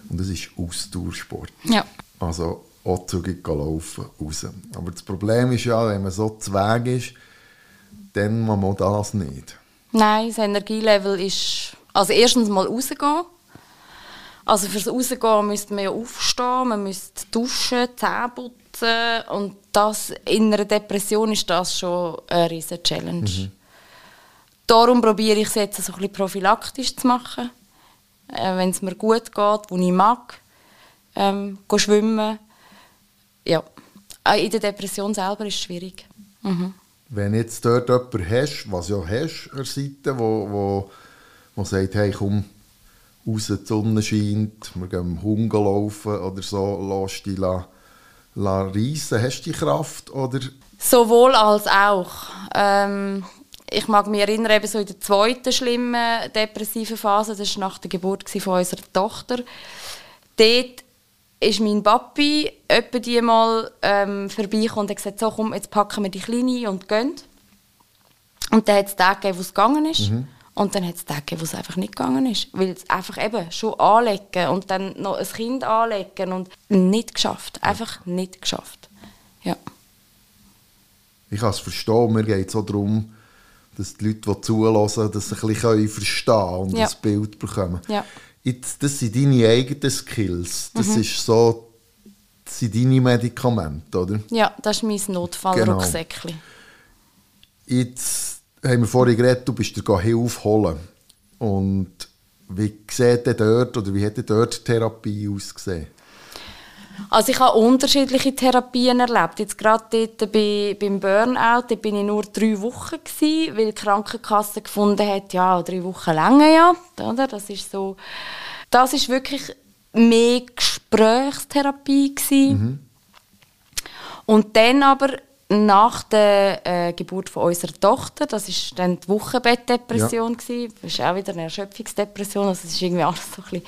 Und das ist Ausdauersport. Ja. Also auch zügig laufen raus. Aber das Problem ist ja, wenn man so zu Weg ist, dann muss man das nicht. Nein, das Energielevel ist... Also erstens mal rausgehen. Also fürs Rausgehen müsste man ja aufstehen, man müsste duschen, Zähne putzen und das, in einer Depression ist das schon eine riesige Challenge. Mhm. Darum probiere ich es jetzt so ein bisschen prophylaktisch zu machen. Äh, Wenn es mir gut geht, wo ich mag, ähm, schwimmen, ja, äh, in der Depression selber ist es schwierig. Mhm. Wenn jetzt dort jemanden hast, was ja hast an der Seite, wo, wo, wo sagt, hey, komm, raus, die Sonne scheint, wir gehen Hunger laufen oder so, lass dich la, la reissen. Hast du die Kraft? Oder? Sowohl als auch. Ähm, ich mag mich erinnern, eben so in der zweiten schlimmen depressiven Phase, das war nach der Geburt von unserer Tochter, dort ist mein Papi etwa die mal ähm, vorbeigekommen und hat gesagt, so komm, jetzt packen wir die Kleine und gehen. Und dann hat es Tage gegeben, wo es gegangen ist. Mhm. Und dann hat es Tage gegeben, wo es einfach nicht gegangen ist. Weil es einfach eben schon anlegen und dann noch ein Kind anlegen und nicht geschafft. Einfach nicht geschafft. Ja. Ich kann es verstehen. Mir geht es auch darum, dass die Leute, die zulassen, das ein bisschen verstehen und ja. ein Bild bekommen. Ja. Jetzt, das sind deine eigenen Skills. Das mhm. ist so, das sind deine Medikamente, oder? Ja, das ist mein Notfallrucksäckchen. Genau. Jetzt haben wir vorhin geredet, du bist dir Hilfe holen. Und wie sieht denn dort, oder wie hat dort die Therapie ausgesehen? Also ich habe unterschiedliche Therapien erlebt. Jetzt gerade dort bei, beim Burnout, da bin ich nur drei Wochen gewesen, weil die Krankenkasse gefunden hat, ja, drei Wochen länger ja, oder? Das ist so, das ist wirklich mehr Gesprächstherapie gewesen. Mhm. Und dann aber nach der äh, Geburt von unserer Tochter, das ist dann die Wochenbettdepression ja. das ist auch wieder eine Erschöpfungsdepression, also es ist irgendwie alles so ein bisschen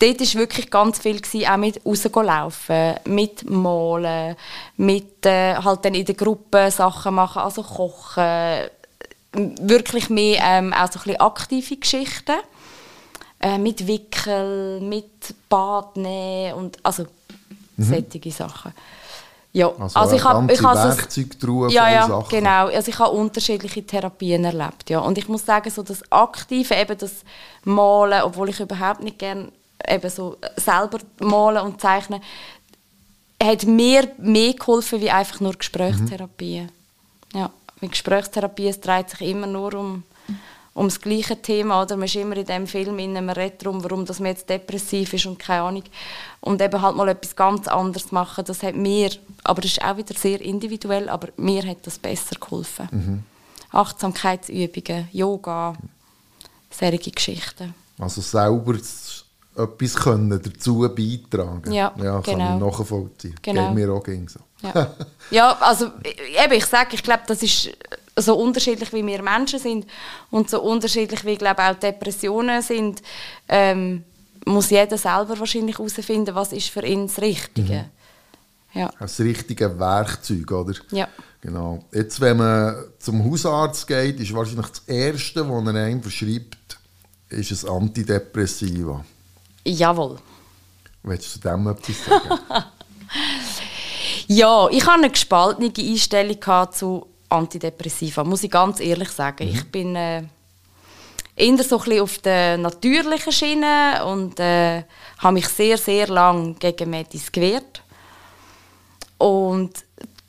dort war wirklich ganz viel, gewesen, auch mit rauslaufen, mit malen, mit äh, halt dann in der Gruppe Sachen machen, also kochen, wirklich mehr ähm, auch so ein bisschen aktive Geschichten, äh, mit Wickel, mit Bad nehmen und also mhm. solche Sachen. Ja, also, also ich habe ich habe ja, ja, Sachen. genau. Also ich habe unterschiedliche Therapien erlebt, ja. Und ich muss sagen, so das Aktive, eben das Malen, obwohl ich überhaupt nicht gerne eben so selber malen und zeichnen, hat mir mehr geholfen wie einfach nur Gesprächstherapie. Mhm. Ja, mit Gesprächstherapie es dreht sich immer nur um, um das gleiche Thema. Oder? Man ist immer in dem Film, in man redet darum, warum das man jetzt depressiv ist und keine Ahnung. Und eben halt mal etwas ganz anderes machen, das hat mir, aber das ist auch wieder sehr individuell, aber mir hat das besser geholfen. Mhm. Achtsamkeitsübungen, Yoga, solche Geschichten. Also selber etwas können dazu beitragen Ja, ja kann genau. ich nachvollziehen. Genau. Geht mir auch gegen so. Ja. ja, also eben, ich sage, ich glaube, das ist so unterschiedlich, wie wir Menschen sind und so unterschiedlich, wie glaube auch Depressionen sind, ähm, muss jeder selber wahrscheinlich herausfinden, was ist für ihn das Richtige. Mhm. Ja. Das richtige Werkzeug, oder? Ja. Genau. Jetzt, wenn man zum Hausarzt geht, ist wahrscheinlich das Erste, was er einem verschreibt, ist ein Antidepressiva. Jawohl. Willst du dem etwas sagen? ja, ich hatte eine gespaltene Einstellung zu Antidepressiva, muss ich ganz ehrlich sagen. Mhm. Ich bin äh, eher so ein auf der natürlichen Schiene und äh, habe mich sehr, sehr lange gegen Medis gewehrt. Und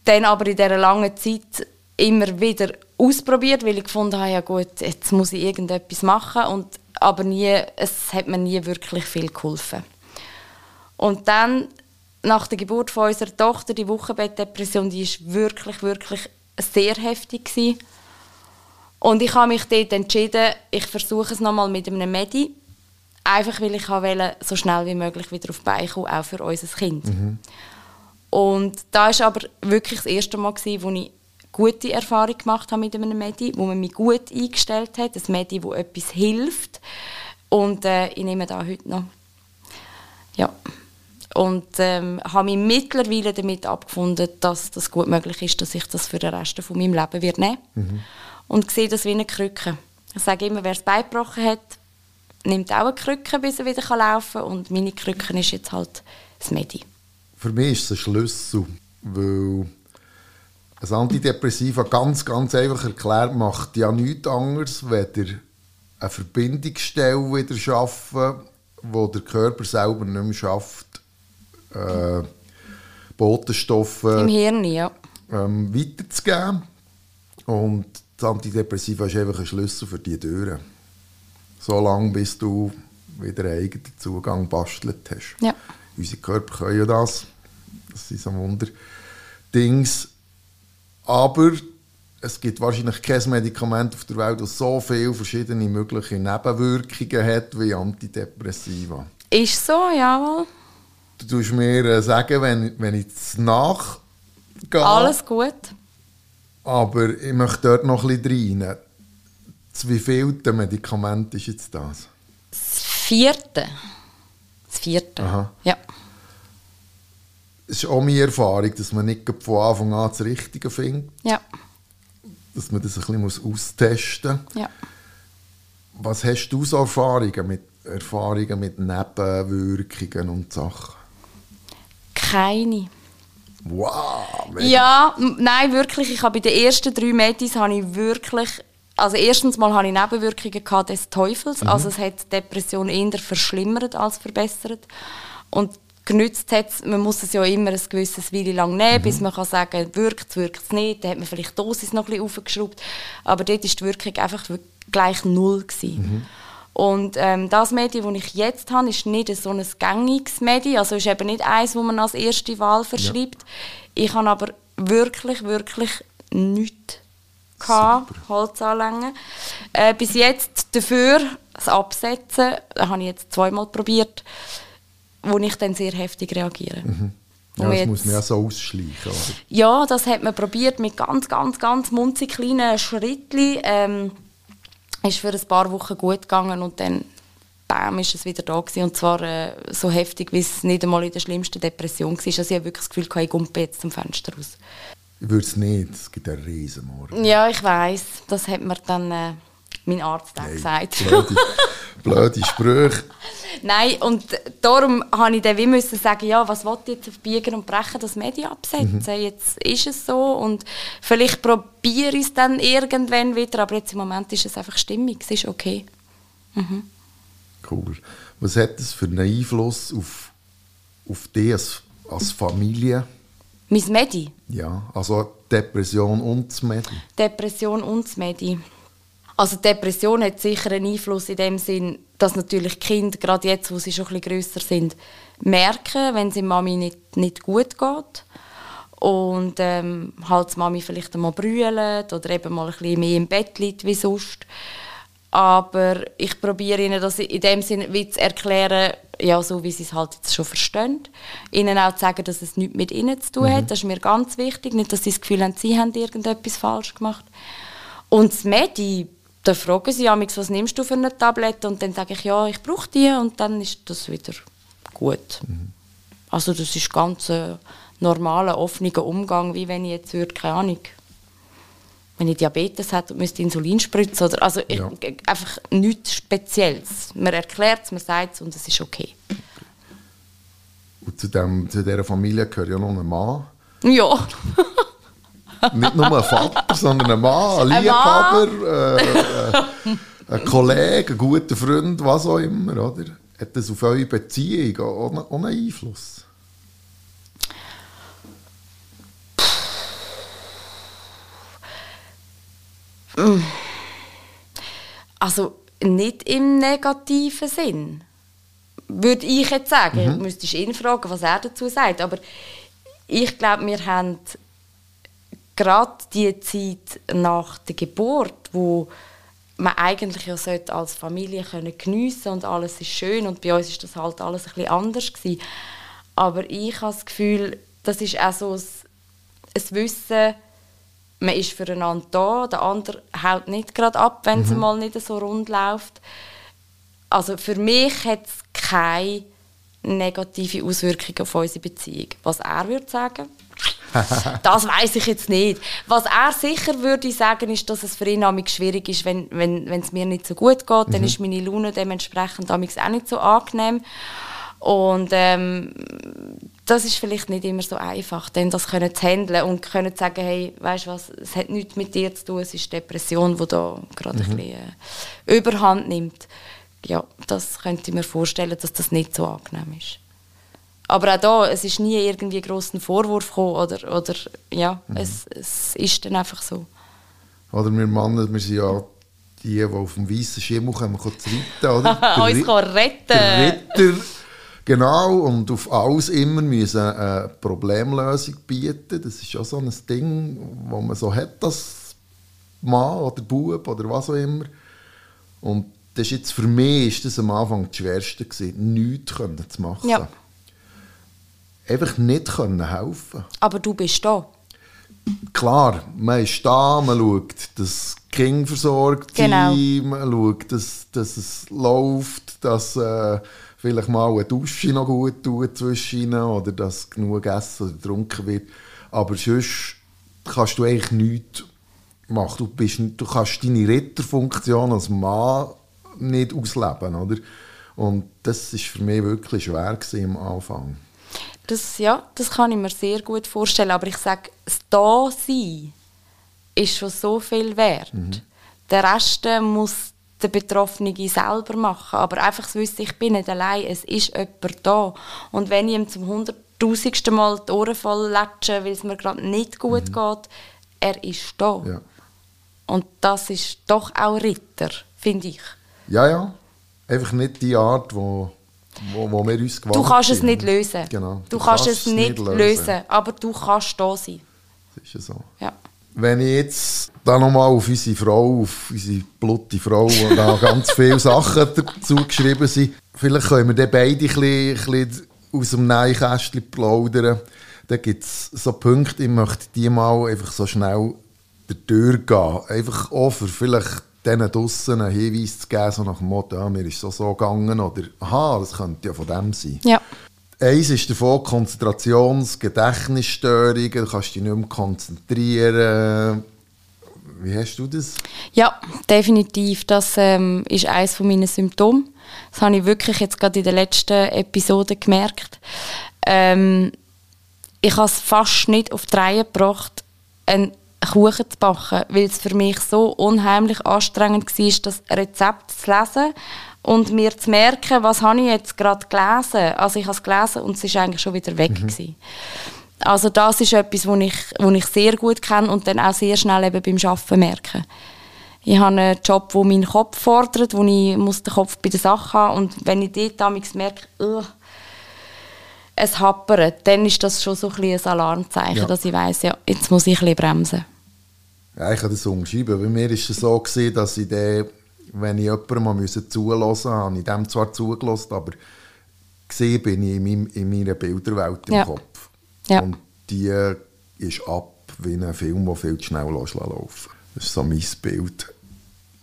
dann aber in dieser langen Zeit immer wieder ausprobiert, weil ich gefunden habe, ja gut, jetzt muss ich irgendetwas machen und aber nie, es hat mir nie wirklich viel geholfen. Und dann, nach der Geburt von unserer Tochter, die Wochenbettdepression, die ist wirklich, wirklich sehr heftig gewesen. Und ich habe mich dort entschieden, ich versuche es nochmal mit einem Medi, einfach weil ich wollte, so schnell wie möglich wieder auf die Beine kommen, auch für unser Kind. Mhm. Und da war aber wirklich das erste Mal, gewesen, wo ich gute Erfahrung gemacht habe mit einem Medi, wo man mich gut eingestellt hat, ein Medi, wo etwas hilft. Und äh, ich nehme da heute noch. Ja. Und ähm, habe mich mittlerweile damit abgefunden, dass das gut möglich ist, dass ich das für den Rest von meinem Leben wird nehmen mhm. Und sehe das wie eine Krücke. Ich sage immer, wer es beigebrochen hat, nimmt auch eine Krücke, bis er wieder laufen kann. Und meine Krücke ist jetzt halt das Medi. Für mich ist es ein Schlüssel, weil ein Antidepressiva ganz, ganz einfach erklärt macht ja nichts anderes, weder eine Verbindungsstelle wieder schaffen, wo der Körper selber nicht mehr schafft, äh, Botenstoffe im Hirn ja. ähm, weiterzugeben. Und das Antidepressiva ist einfach ein Schlüssel für diese Türen. So lange, bis du wieder einen eigenen Zugang bastelt hast. Ja. Unsere Körper können ja das. Das sind so Wunder. Dings. Aber es gibt wahrscheinlich kein Medikament auf der Welt, das so viele verschiedene mögliche Nebenwirkungen hat wie Antidepressiva. Ist so, jawohl. Du tust mir äh, sagen, wenn, wenn ich es nachgehe. Alles gut. Aber ich möchte dort noch ein bisschen rein. Das wievielte Medikament ist jetzt das? Das vierte. Das vierte. Aha. Ja. Es ist auch meine Erfahrung, dass man nicht von Anfang an das Richtige findet, Ja. dass man das ein bisschen muss austesten muss. Ja. Was hast du so Erfahrungen mit, Erfahrungen mit Nebenwirkungen und Sachen? Keine. Wow! mega. Ja, nein, wirklich. Ich habe bei den ersten drei Medis habe ich wirklich, also erstens mal habe ich Nebenwirkungen des Teufels. Also es hat die Depression eher verschlimmert als verbessert. Und genützt hat man muss es ja immer ein gewisses Weile lang nehmen, bis man kann sagen, wirkt es, wirkt es nicht. Dann hat man vielleicht die Dosis noch ein bisschen aufgeschraubt. Aber dort ist die Wirkung einfach gleich null gewesen. Und ähm, das Medi, das ich jetzt habe, ist nicht so ein gängiges Medi. Also ist eben nicht eins, das man als erste Wahl verschreibt. Ich habe aber wirklich, wirklich nichts gehabt, Holzanlängen. Äh, bis jetzt dafür das Absetzen, das habe ich jetzt zweimal probiert, wo ich dann sehr heftig reagiere. Wo Ja, das jetzt- muss man ja so ausschleichen. Oder? ja, das hat man probiert mit ganz, ganz, ganz munzig kleinen Schrittchen. Ähm, ist für ein paar Wochen gut gegangen und dann bam, ist es wieder da gewesen. Und zwar äh, so heftig, wie es nicht einmal in der schlimmsten Depression war. Also ich habe wirklich das Gefühl, ich gumpe jetzt zum Fenster raus. Ich würde es nicht, es gibt einen Riesenmord. Ja, ich weiß. Das hat mir dann äh, mein Arzt auch gesagt. Blöde, blöde Sprüche. Nein, und darum habe ich dann wie müssen sagen, ja, was ich jetzt auf Biegen und Brechen das Medien absetzen? Jetzt ist es so und vielleicht probiere ich es dann irgendwann wieder, aber jetzt im Moment ist es einfach stimmig, es ist okay. Cool. Was hat das für einen Einfluss auf, auf dich als, als Familie? Mein Medi, Ja, also Depression und das Mädchen. Depression und das Medi. Also Depression hat sicher einen Einfluss in dem Sinn, dass natürlich Kinder, gerade jetzt, wo sie schon ein bisschen grösser sind, merken, wenn es der Mami nicht, nicht gut geht. Und ähm, halt die Mami vielleicht einmal brüllt oder eben mal ein bisschen mehr im Bett liegt wie sonst. Aber ich probiere ihnen das in dem Sinne wie zu erklären, ja, so wie sie es halt jetzt schon verstehen. Ihnen auch zu sagen, dass es nichts mit ihnen zu tun hat. Das ist mir ganz wichtig. Nicht, dass sie das Gefühl haben, sie haben irgendetwas falsch gemacht. Und das Medi, da fragen sie mich, was nimmst du für eine Tablette? Und dann sage ich, ja, ich brauche die. Und dann ist das wieder gut. Also das ist ganz ein normaler, offener Umgang, wie wenn ich jetzt würde, keine Ahnung, wenn ich Diabetes hätte und müsste Insulin spritzen. Oder, also ich, Ja. einfach nichts Spezielles. Man erklärt es, man sagt es und es ist okay. Und zu, dem, zu dieser Familie gehört ja noch ein Mann. Ja, Nicht nur ein Vater, sondern ein Mann, ein. Liebhaber, äh, äh, ein Kollege, ein guter Freund, was auch immer. Oder? Hat das auf eure Beziehung auch, einen Einfluss? also nicht im negativen Sinn. Würde ich jetzt sagen. Mhm. Müsstest ihn fragen, was er dazu sagt. Aber ich glaube, wir haben gerade die Zeit nach der Geburt, wo man eigentlich ja sollte als Familie können geniessen und alles ist schön und bei uns ist das halt alles ein bisschen anders gewesen. Aber ich habe das Gefühl, das ist auch so ein, ein Wissen, man ist füreinander da, der andere haut nicht gerade ab, wenn es mal nicht so rund läuft. Also für mich hat es keine negative Auswirkungen auf unsere Beziehung. Was er würde sagen, das weiß ich jetzt nicht. Was er sicher würde sagen, ist, dass es für ihn schwierig ist, wenn, es mir nicht so gut geht, dann ist meine Laune dementsprechend auch nicht so angenehm. Und ähm, das ist vielleicht nicht immer so einfach, denn das können zu handeln und können zu sagen, hey, weißt was, es hat nichts mit dir zu tun, es ist Depression, die da gerade ein bisschen äh, Überhand nimmt. Ja, das könnte ich mir vorstellen, dass das nicht so angenehm ist. Aber auch da, es ist nie irgendwie grossen Vorwurf gekommen oder, oder ja, es, es ist dann einfach so. Oder wir Männer, wir sind ja die, die auf dem weißen Schimmel kommen, kommen zu reiten, oder? Uns kann retten. Der Ritter, genau, und auf alles immer müssen eine Problemlösung bieten. Das ist ja so ein Ding, wo man so hat, das Mann oder Bub oder was auch immer. Und das ist jetzt für mich ist das am Anfang das Schwerste gewesen, nichts können zu machen. Ja. Einfach nicht können helfen. Aber du bist da. Klar, man ist da, man schaut, dass Kinder versorgt Genau. sind, man schaut, dass, dass es läuft, dass äh, vielleicht mal eine Dusche noch gut tut zwischen ihnen oder dass genug gegessen oder getrunken wird. Aber sonst kannst du eigentlich nichts machen. Du, bist, du kannst deine Ritterfunktion als Mann nicht ausleben, oder? Und das ist für mich wirklich schwer am Anfang. Das, ja, das kann ich mir sehr gut vorstellen. Aber ich sage, das Da-Sein ist schon so viel wert. Der Rest äh, muss der Betroffene selber machen. Aber einfach zu wissen, ich bin nicht allein, es ist jemand da. Und wenn ich ihm zum hunderttausendsten Mal die Ohren voll latsche, weil es mir gerade nicht gut geht, er ist da. Ja, Und das ist doch auch Ritter, finde ich. ja. ja. Einfach nicht die Art, wo, wo, wo wir uns gewöhnt Du kannst es nicht lösen. Genau. Du, kannst, es nicht lösen. aber du kannst da sein. Das ist ja so. Ja. Wenn ich jetzt da nochmal auf unsere Frau, auf unsere blutige Frau, wo da ganz viele Sachen dazu geschrieben sind, vielleicht können wir dann beide ein bisschen, ein bisschen aus dem Nähkästchen plaudern. Da gibt es so Punkte, ich möchte die mal einfach so schnell durchgehen. Einfach auch für vielleicht denen draussen einen Hinweis zu geben, so nach dem Motto, ja, mir ist so so gegangen oder aha, das könnte ja von dem sein. Ja. Eins ist davon Konzentrations-, Gedächtnisstörungen, du kannst dich nicht mehr konzentrieren. Wie hast du das? Ja, definitiv. Das ähm, ist eines von meinen Symptomen. Das habe ich wirklich jetzt gerade in der letzten Episode gemerkt. Ähm, ich habe es fast nicht auf die Reihe gebracht, einen Kuchen zu backen, weil es für mich so unheimlich anstrengend war, das Rezept zu lesen und mir zu merken, was habe ich jetzt gerade gelesen. Also ich habe es gelesen und es ist eigentlich schon wieder weg. gewesen. Also das ist etwas, was ich, was ich sehr gut kenne und dann auch sehr schnell eben beim Arbeiten merke. Ich habe einen Job, der meinen Kopf fordert, wo ich muss den Kopf bei der Sache haben und wenn ich dort damals merke, «Ugh, es happert, dann ist das schon so ein, ein Alarmzeichen, Ja. dass ich weiss, ja, jetzt muss ich ein bremsen. Ja, ich kann das umschreiben. Bei mir war es so, gewesen, dass ich dann, wenn ich jemandem mal zulassen musste, habe ich dem zwar zugelassen, aber gesehen bin ich in, meinem, in meiner Bilderwelt im Ja. Kopf. Ja. Und die ist ab wie ein Film, der viel zu schnell lässt laufen Das ist so mein Bild.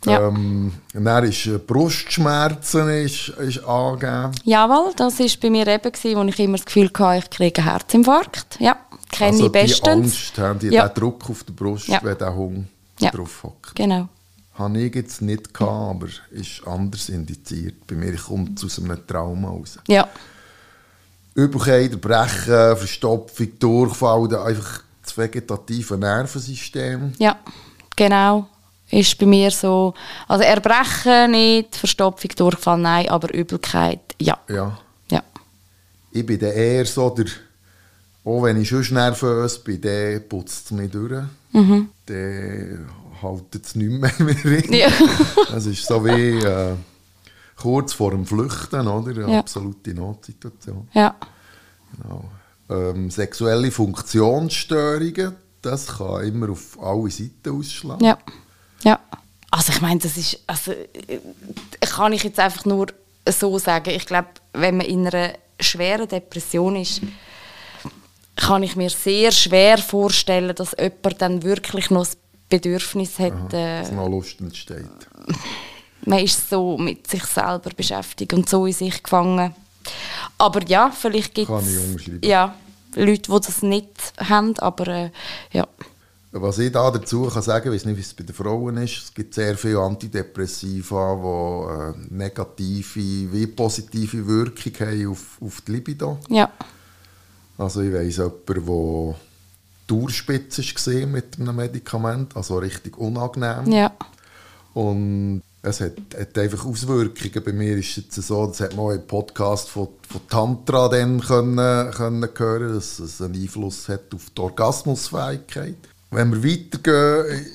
Ja. Ähm, dann ist äh, Brustschmerzen ist, ist angegeben. Jawohl, das war bei mir eben, gewesen, wo ich immer das Gefühl hatte, ich kriege einen Herzinfarkt. Ja, kenne also ich bestens. die Angst, haben die Ja. den Druck auf der Brust, Ja. wenn der Hund Ja. drauf hockt. Genau. Habe ich jetzt nicht gehabt, aber ist anders indiziert. Bei mir kommt es aus einem Trauma raus. Ja, Übelkeit, Brechen, Verstopfung, Durchfall, einfach das vegetative Nervensystem. ja, genau. Ist bei mir so, also Erbrechen nicht, Verstopfung, Durchfall, nein, aber Übelkeit, ja. Ja. Ja, Ich bin dann eher so der, auch wenn ich schon nervös bin, dann putzt es mich durch. Mhm. Dann haltet es nicht mehr mehr rein. Ja. Es ist so wie äh, kurz vor dem Flüchten, oder? Eine Ja. absolute Notsituation. ja. Genau. Ähm, sexuelle Funktionsstörungen, das kann immer auf alle Seiten ausschlagen. Ja, ja. Also ich meine, das ist, also kann ich jetzt einfach nur so sagen. Ich glaube, wenn man in einer schweren Depression ist, kann ich mir sehr schwer vorstellen, dass jemand dann wirklich noch das Bedürfnis hat. Äh, Dass noch Lust entsteht. man ist so mit sich selber beschäftigt und so in sich gefangen. Aber ja, vielleicht gibt Kann ich es umschreiben. ja, Leute, die das nicht haben, aber äh, ja. Was ich da dazu kann sagen, weiß nicht, wie es bei den Frauen ist, es gibt sehr viele Antidepressiva, die äh, negative wie positive Wirkung haben auf, auf die Libido. ja. Also ich weiss jemanden, der Durchspitze war mit einem Medikament, also richtig unangenehm. Ja. Und es hat, hat einfach Auswirkungen. Bei mir ist es jetzt so, das hat man im Podcast von, von Tantra dann können, können hören, dass es einen Einfluss hat auf die Orgasmusfähigkeit. Wenn wir weitergehen,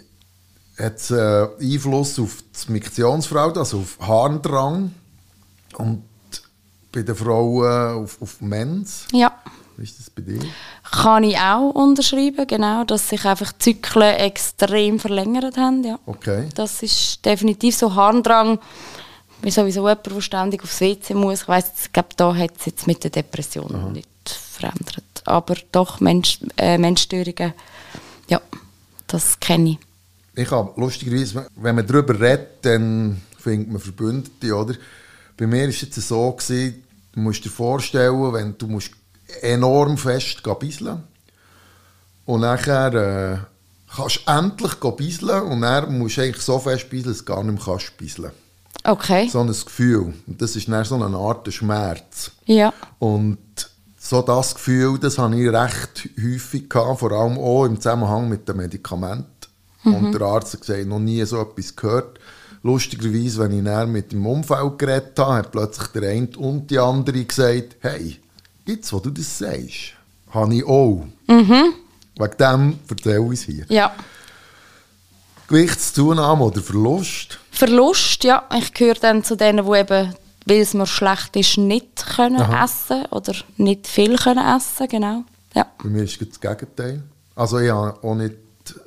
hat es äh, Einfluss auf das Miktionsverhalten, also auf Harndrang und bei den Frauen auf, auf Mens. ja. Wie ist das bei dir? Kann ich auch unterschreiben, genau, dass sich einfach die Zyklen extrem verlängert haben. Ja. Okay. Das ist definitiv so Harndrang. Bin sowieso jemand, der ständig aufs WC muss. Ich weiss, ich glaube, da hat es jetzt mit der Depression nicht verändert. Aber doch, Mensch, äh, Menschstörungen, ja, das kenne ich. Ich habe lustigerweise, wenn man darüber redet, dann findet man Verbündete, oder? Bei mir war es jetzt so, gewesen, du musst dir vorstellen, wenn du musst enorm fest bisseln und nachher äh, kannst du endlich bisseln und dann musst du eigentlich so fest bisseln, dass du gar nicht mehr kannst bisseln. Okay. So ein Gefühl. Und das ist dann so eine Art Schmerz. Ja. Und so das Gefühl, das habe ich recht häufig gehabt, vor allem auch im Zusammenhang mit den Medikamenten. Und der Arzt hat gesagt, noch nie so etwas gehört. Lustigerweise, wenn ich dann mit dem Umfeld geredet habe, hat plötzlich der eine und die andere gesagt, hey, jetzt, wo du das sagst, habe ich auch. Wegen dem erzähle ich es hier. Ja. Gewichtszunahme oder Verlust? Verlust, ja. Ich gehöre dann zu denen, die eben, weil es mir schlecht ist, nicht können essen oder nicht viel können essen, genau. Ja. Bei mir ist es das Gegenteil. Also ich habe auch nicht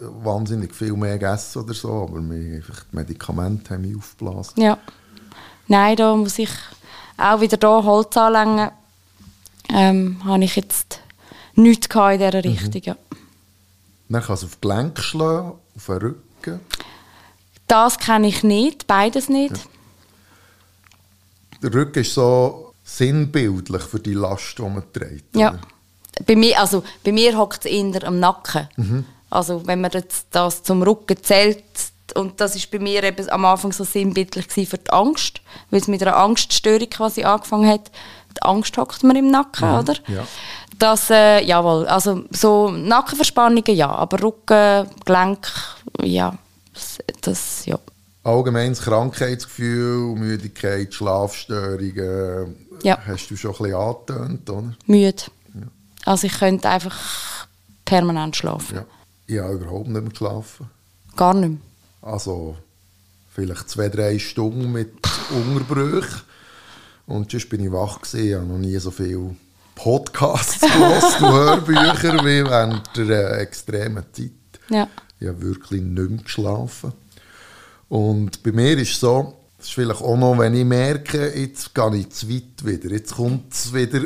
wahnsinnig viel mehr gegessen oder so, aber mir einfach die Medikamente haben mich aufgeblasen. Ja. Nein, da muss ich auch wieder da Holz anlängen. Ähm, habe ich jetzt nichts in dieser Richtung, ja. Dann kann es auf die Gelenke schlagen, auf den Rücken. Das kenne ich nicht, beides nicht. Der Rücken ist so sinnbildlich für die Last, die man trägt. Ja. Bei mir, also, bei mir hockt es eher am Nacken. Also wenn man jetzt das zum Rücken zählt, und das ist bei mir eben am Anfang so sinnbildlich für die Angst, weil es mit einer Angststörung quasi angefangen hat. Die Angst hockt mir im Nacken, oder? ja. Das, äh, jawohl, also so Nackenverspannungen ja, aber Rücken, Gelenk, ja, das, das ja. Allgemeines Krankheitsgefühl, Müdigkeit, Schlafstörungen, Ja. hast du schon ein bisschen angetönt, oder? müde. Also ich könnte einfach permanent schlafen. Ja. Ich habe überhaupt nicht mehr geschlafen. Gar nicht mehr. Also vielleicht zwei, drei Stunden mit Unterbrüchen. Und sonst bin ich wach gewesen. Ich habe noch nie so viel Podcasts gehört und Hörbücher wie während der äh, extremen Zeit. Ja. Ich habe wirklich nicht mehr geschlafen. Und bei mir ist es so, das ist vielleicht auch noch, wenn ich merke, jetzt gehe ich zu weit wieder, jetzt kommt es wieder,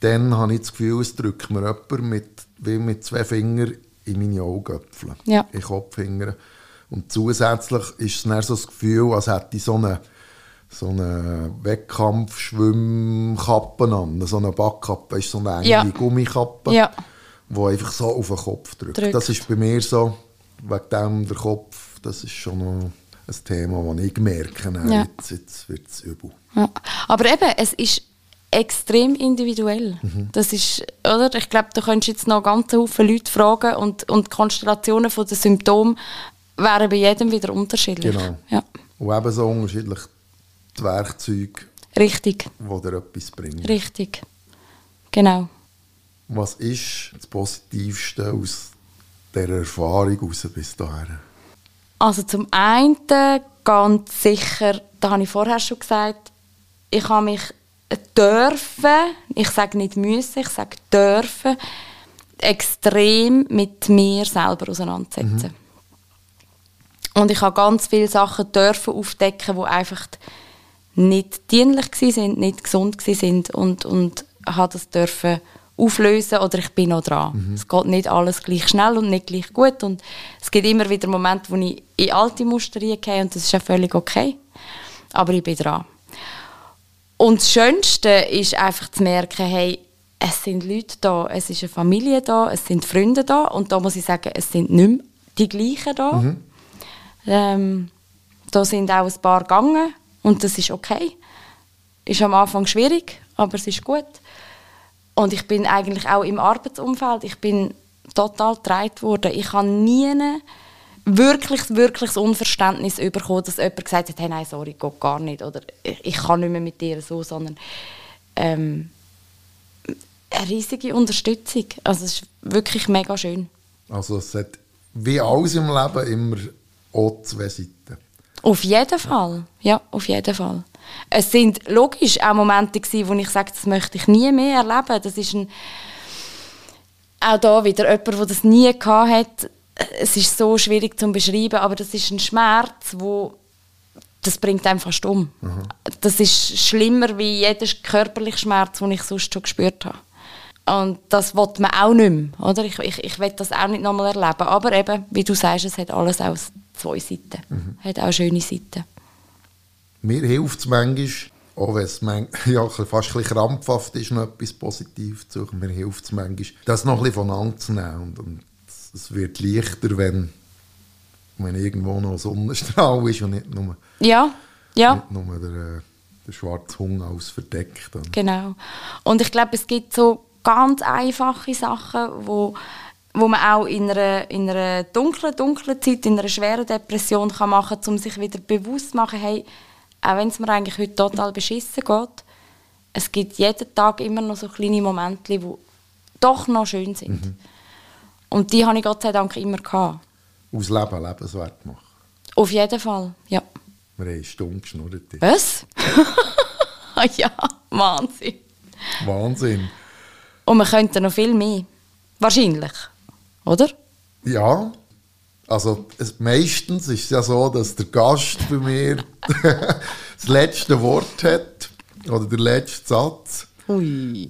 dann habe ich das Gefühl, es drückt mir jemand mit, wie mit zwei Fingern in meine Augäpfel, Ja. in den Kopfhänger. Und zusätzlich ist es dann so das Gefühl, als hätte ich so eine, so eine Wettkampf-Schwimmkappe an, so eine Backkappe, ist so eine enge Ja. Gummikappe Ja. die einfach so auf den Kopf drückt. Drückt. Das ist bei mir so, wegen dem der Kopf, das ist schon noch ein Thema, das ich merke, Ja. jetzt, jetzt wird es übel. Ja. Aber eben, es ist extrem individuell. Das ist, oder? Ich glaube, du könntest jetzt noch ganz Haufen Leute fragen und, und die Konstellationen der Symptome wären bei jedem wieder unterschiedlich. Genau. Ja. Und eben so unterschiedlich die Werkzeuge, Richtig, die dir etwas bringen. richtig. Genau. Was ist das Positivste aus dieser Erfahrung raus bis dahin? Also zum einen ganz sicher, da habe ich vorher schon gesagt, ich habe mich dürfen, ich sage nicht müssen, ich sage dürfen, extrem mit mir selber auseinandersetzen. Und ich habe ganz viele Sachen dürfen aufdecken, die einfach nicht dienlich sind, nicht gesund sind und und habe das dürfen auflösen oder ich bin noch dran. Es geht nicht alles gleich schnell und nicht gleich gut und es gibt immer wieder Momente, wo ich in alte Muster reingehe und das ist ja völlig okay. Aber ich bin dran. Und das Schönste ist einfach zu merken, hey, es sind Leute da, es ist eine Familie da, es sind Freunde da und da muss ich sagen, es sind nicht mehr die gleichen da. Ähm, da sind auch ein paar gegangen und das ist okay. Ist am Anfang schwierig, aber es ist gut. Und ich bin eigentlich auch im Arbeitsumfeld, ich bin total getragen worden. Ich habe nie wirklich, wirklich das Unverständnis bekommen, dass jemand gesagt hat, hey, nein, sorry, geht gar nicht. Oder ich, ich kann nicht mehr mit dir so, sondern ähm, eine riesige Unterstützung. Also es ist wirklich mega schön. Also es hat wie alles im Leben immer auch zwei Seiten. Auf jeden Fall, ja, auf jeden Fall. Es sind logisch auch Momente gewesen, wo ich sage, das möchte ich nie mehr erleben. Das ist ein, auch da wieder jemand, der das nie gehabt hat. Es ist so schwierig zu beschreiben, aber das ist ein Schmerz, wo das bringt einem fast um. Das ist schlimmer wie jeder körperliche Schmerz, den ich sonst schon gespürt habe. Und das will man auch nicht mehr, oder? Ich, ich, ich will das auch nicht nochmal erleben. Aber eben, wie du sagst, es hat alles auch zwei Seiten. Hat auch schöne Seiten. Mir hilft es manchmal, auch wenn es man ja, fast ein krampfhaft ist, noch etwas Positives zu suchen. Mir hilft es manchmal, das noch ein bisschen voneinander zu nehmen. Und, und es wird leichter, wenn, wenn irgendwo noch Sonnenstrahl ist und nicht nur, Ja, ja. nicht nur der, äh, der schwarze Hunger alles verdeckt. Genau. Und ich glaube, es gibt so ganz einfache Sachen, wo, wo man auch in einer, in einer dunklen, dunklen Zeit, in einer schweren Depression kann machen kann, um sich wieder bewusst zu machen, hey, auch wenn es mir eigentlich heute total beschissen geht, es gibt jeden Tag immer noch so kleine Momente, die doch noch schön sind. Und die habe ich Gott sei Dank immer gehabt. aus Leben lebenswert machen. Auf jeden Fall, ja. Wir haben eine Stunde geschnurrt. Was? ja, Wahnsinn. Wahnsinn. Und wir könnten noch viel mehr. Wahrscheinlich. Oder? Ja, also es, meistens ist es ja so, dass der Gast bei mir das letzte Wort hat oder der letzte Satz. Ui.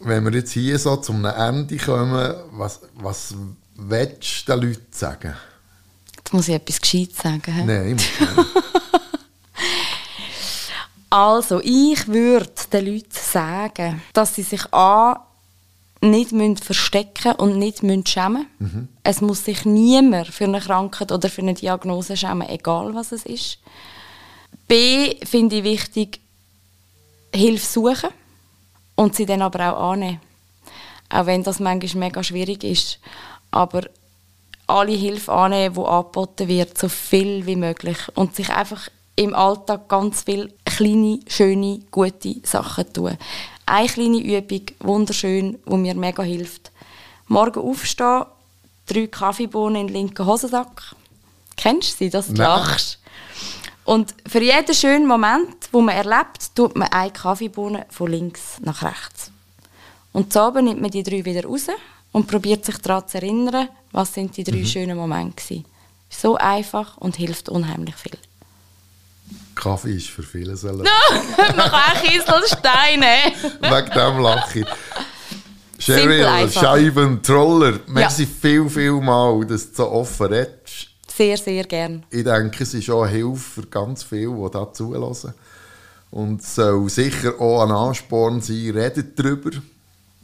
Wenn wir jetzt hier so zum Ende kommen, was, was willst du den Leuten sagen? Jetzt muss ich etwas Gescheites sagen. Nein, ich muss. Also, ich würde den Leuten sagen, dass sie sich A, nicht müssen verstecken und nicht müssen schämen Es muss sich niemand für eine Krankheit oder für eine Diagnose schämen, egal was es ist. B, finde ich wichtig, Hilfe suchen und sie dann aber auch annehmen. Auch wenn das manchmal mega schwierig ist. Aber alle Hilfe annehmen, die angeboten wird, so viel wie möglich. Und sich einfach im Alltag ganz viele kleine, schöne, gute Sachen tun. Eine kleine Übung, wunderschön, die mir mega hilft. Morgen aufstehen, drei Kaffeebohnen in den linken Hosensack. Kennst du sie, dass du Nein. lachst? Und für jeden schönen Moment, wo man erlebt, tut man eine Kaffeebohne von links nach rechts. Und Abend nimmt man die drei wieder raus und probiert sich daran zu erinnern, was sind die drei schönen Momente waren. So einfach und hilft unheimlich viel. Kaffee ist für viele so Noch ein Kieselsteine. Wegen dem lache ich. Cheryl. Scheibentroller, merci viel, viel mal, dass du so offen redest. Sehr, sehr gern. Ich denke, es ist auch Hilfe für ganz viele, die da zulassen. Und es soll sicher auch ein Ansporn sein, redet darüber.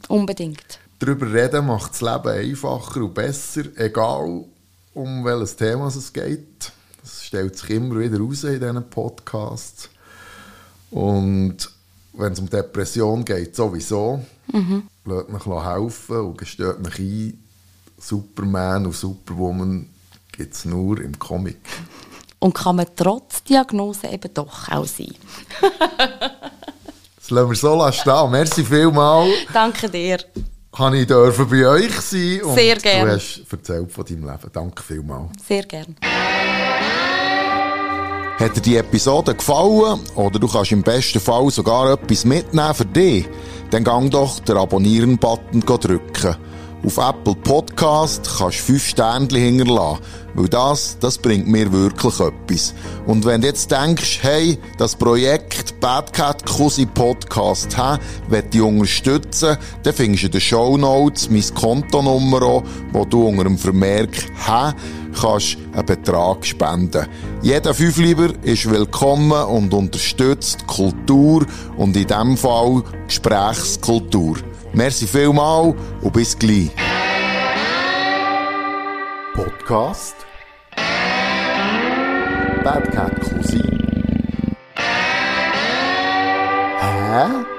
Unbedingt. Darüber reden macht das Leben einfacher und besser, egal um welches Thema es geht. Das stellt sich immer wieder raus in diesen Podcasts. Und wenn es um Depression geht, sowieso. Mhm. Lasst mich helfen und gesteht mich ein. Superman und Superwoman gibt es nur im Comic. Und kann man trotz Diagnose eben doch auch sein. Das lassen wir so stehen. Merci vielmals. Danke dir. Kann ich dürfen bei euch sein. Und Sehr gern. Du hast erzählt von deinem Leben. Danke vielmals. Sehr gern. Hat dir die Episode gefallen oder du kannst im besten Fall sogar etwas mitnehmen für dich, dann gang doch den Abonnieren-Button drücken. Auf Apple Podcast kannst du 5 Sternchen hinterlassen, weil das, das bringt mir wirklich etwas. Und wenn du jetzt denkst, hey, das Projekt Bad Cat Cousin Podcast, hä, will ich unterstützen, dann findest du in den Show Notes meine Kontonummer an, wo du unter dem Vermerk hä, kannst einen Betrag spenden. Jeder Fünfliber ist willkommen und unterstützt Kultur und in diesem Fall Gesprächskultur. Merci vielmal und bis gleich. Podcast Bad Cat Cousin. Hä?